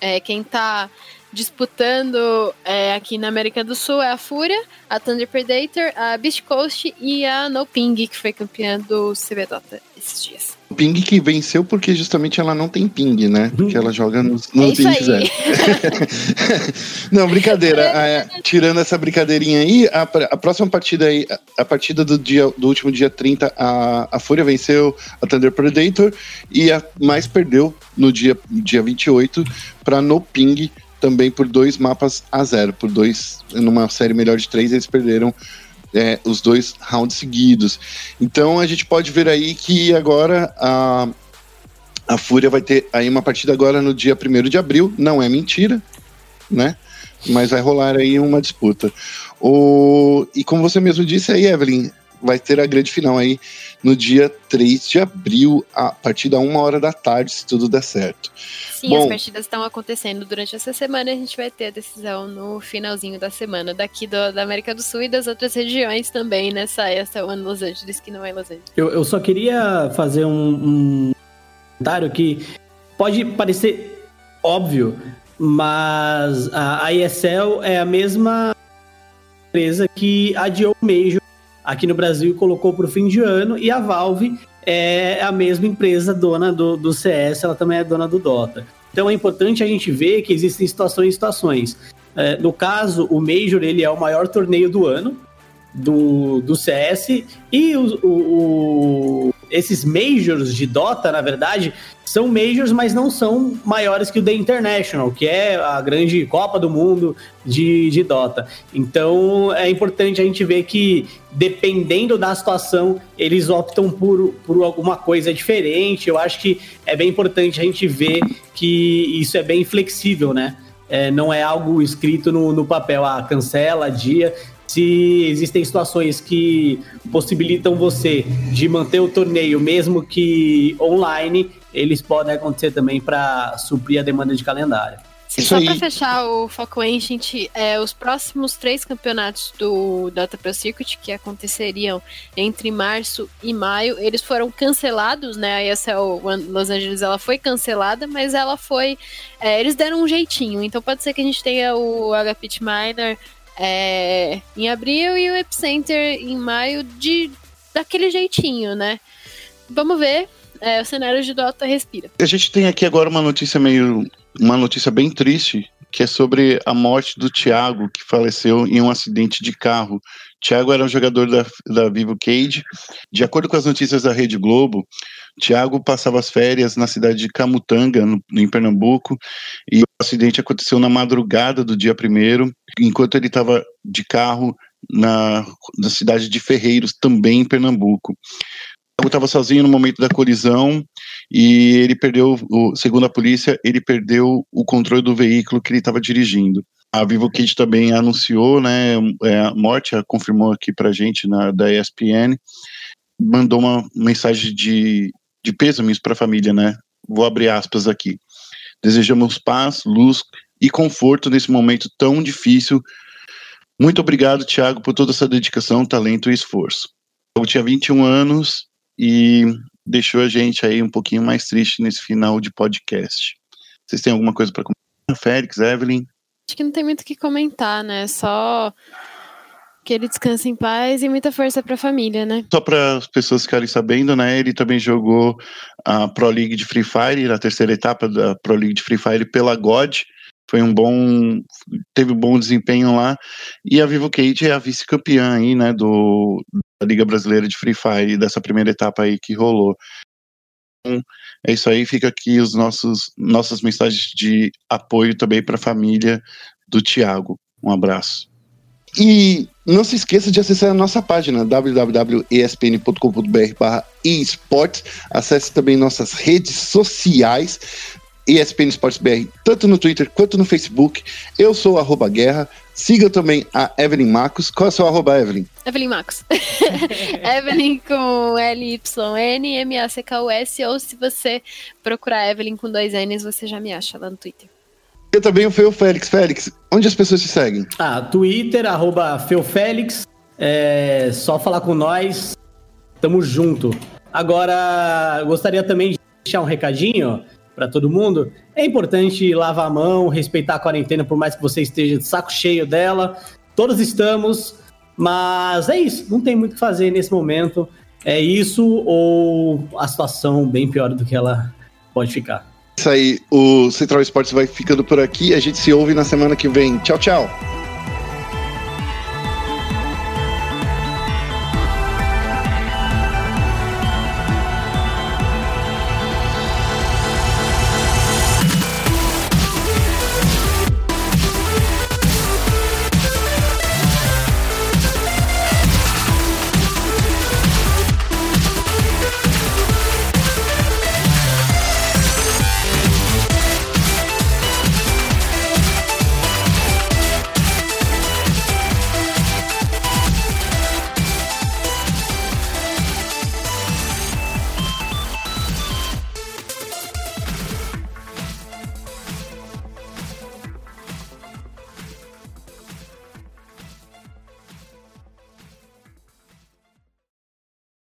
Speaker 3: É, quem está disputando é, aqui na América do Sul é a Fúria, a Thunder Predator, a Beast Coast e a No Ping, que foi campeã do CB Dota esses dias.
Speaker 1: Ping que venceu porque justamente ela não tem ping, né? Porque ela joga no, no
Speaker 3: é ping zero. [LAUGHS]
Speaker 1: não, brincadeira. [LAUGHS] É, tirando essa brincadeirinha aí, a, a, próxima partida aí, a, a partida do, dia, do último dia 30, a, a Fúria venceu a Thunder Predator e a mais perdeu no dia, dia 28 para No Ping também por dois mapas a zero, por dois, numa série melhor de três, eles perderam é, os dois rounds seguidos. Então a gente pode ver aí que agora a, a Fúria vai ter aí uma partida agora no dia 1 de abril, não é mentira, né? Mas vai rolar aí uma disputa. O, e como você mesmo disse aí, Evelyn, vai ter a grande final aí no dia 3 de abril, a partir da uma hora da tarde, se tudo der certo.
Speaker 3: Sim, Bom, as partidas estão acontecendo durante essa semana e a gente vai ter a decisão no finalzinho da semana, daqui do, da América do Sul e das outras regiões também, nessa essa ano Los Angeles, que não é Los Angeles.
Speaker 2: Eu, eu só queria fazer um, um comentário que pode parecer óbvio, mas a, a ESL é a mesma empresa que adiou o Major aqui no Brasil colocou para o fim de ano e a Valve é a mesma empresa dona do, do CS, ela também é dona do Dota. Então é importante a gente ver que existem situações e situações. É, no caso, o Major ele é o maior torneio do ano do, do CS e o, o, esses Majors de Dota, na verdade, são Majors, mas não são maiores que o The International, que é a grande Copa do Mundo de, de Dota. Então é importante a gente ver que, dependendo da situação, eles optam por, por alguma coisa diferente. Eu acho que é bem importante a gente ver que isso é bem flexível, né? é, não é algo escrito no, no papel, ah, cancela, dia. Se existem situações que possibilitam você de manter o torneio, mesmo que online, eles podem acontecer também para suprir a demanda de calendário.
Speaker 3: Isso Só para fechar o Foco Ancient, é, os próximos três campeonatos do Dota Pro Circuit, que aconteceriam entre março e maio, eles foram cancelados, né? A ESL Los Angeles ela foi cancelada, mas ela foi. É, eles deram um jeitinho. Então pode ser que a gente tenha o HPT Minor é, em abril e o Epicenter em maio de daquele jeitinho, né? Vamos ver. É, o cenário de Dota respira.
Speaker 1: A gente tem aqui agora uma notícia meio uma notícia bem triste, que é sobre a morte do Thiago, que faleceu em um acidente de carro. Thiago era um jogador da, da Vivo Cage. De acordo com as notícias da Rede Globo, Thiago passava as férias na cidade de Camutanga, no, em Pernambuco, e o acidente aconteceu na madrugada do dia primeiro, enquanto ele estava de carro na, na cidade de Ferreiros, também em Pernambuco estava sozinho no momento da colisão e ele perdeu, segundo a polícia, ele perdeu o controle do veículo que ele estava dirigindo. A Vivo Kid também anunciou, né, é, a morte, confirmou aqui pra gente na, da ESPN, mandou uma mensagem de, de pêsames para a família, né, vou abrir aspas aqui. Desejamos paz, luz e conforto nesse momento tão difícil. Muito obrigado, Thiago, por toda essa dedicação, talento e esforço. Eu tinha 21 anos e deixou a gente aí um pouquinho mais triste nesse final de podcast. Vocês têm alguma coisa para comentar? Félix, Evelyn?
Speaker 3: Acho que não tem muito o que comentar, né? Só que ele descanse em paz e muita força para a família, né?
Speaker 1: Só para as pessoas ficarem sabendo, né? Ele também jogou a Pro League de Free Fire, na terceira etapa da Pro League de Free Fire pela God. Foi um bom, teve um bom desempenho lá. E a Vivo Cage é a vice-campeã aí, né? Do, da Liga Brasileira de Free Fire, dessa primeira etapa aí que rolou. Então, é isso aí, fica aqui os nossos nossas mensagens de apoio também para a família do Thiago. Um abraço. E não se esqueça de acessar a nossa página www.espn.com.br/esports. Acesse também nossas redes sociais. ESPN Esportes BR, tanto no Twitter quanto no Facebook. Eu sou arroba guerra. Siga também a Evelyn Marcos. Qual é o seu arroba, Evelyn?
Speaker 3: Evelyn Marcos. [LAUGHS] Evelyn com L-Y-N, M-A-C-K-U-S, ou se você procurar Evelyn com dois N's, você já me acha lá no Twitter.
Speaker 1: Eu também o Félix. Félix, onde as pessoas te seguem?
Speaker 2: Ah, Twitter, arroba. É só falar com nós. Tamo junto. Agora, gostaria também de deixar um recadinho para todo mundo, é importante lavar a mão, respeitar a quarentena, por mais que você esteja de saco cheio dela. Todos estamos, mas é isso. Não tem muito o que fazer nesse momento. É isso ou a situação bem pior do que ela pode ficar.
Speaker 1: Aí, o Central Esportes vai ficando por aqui. A gente se ouve na semana que vem. Tchau, tchau.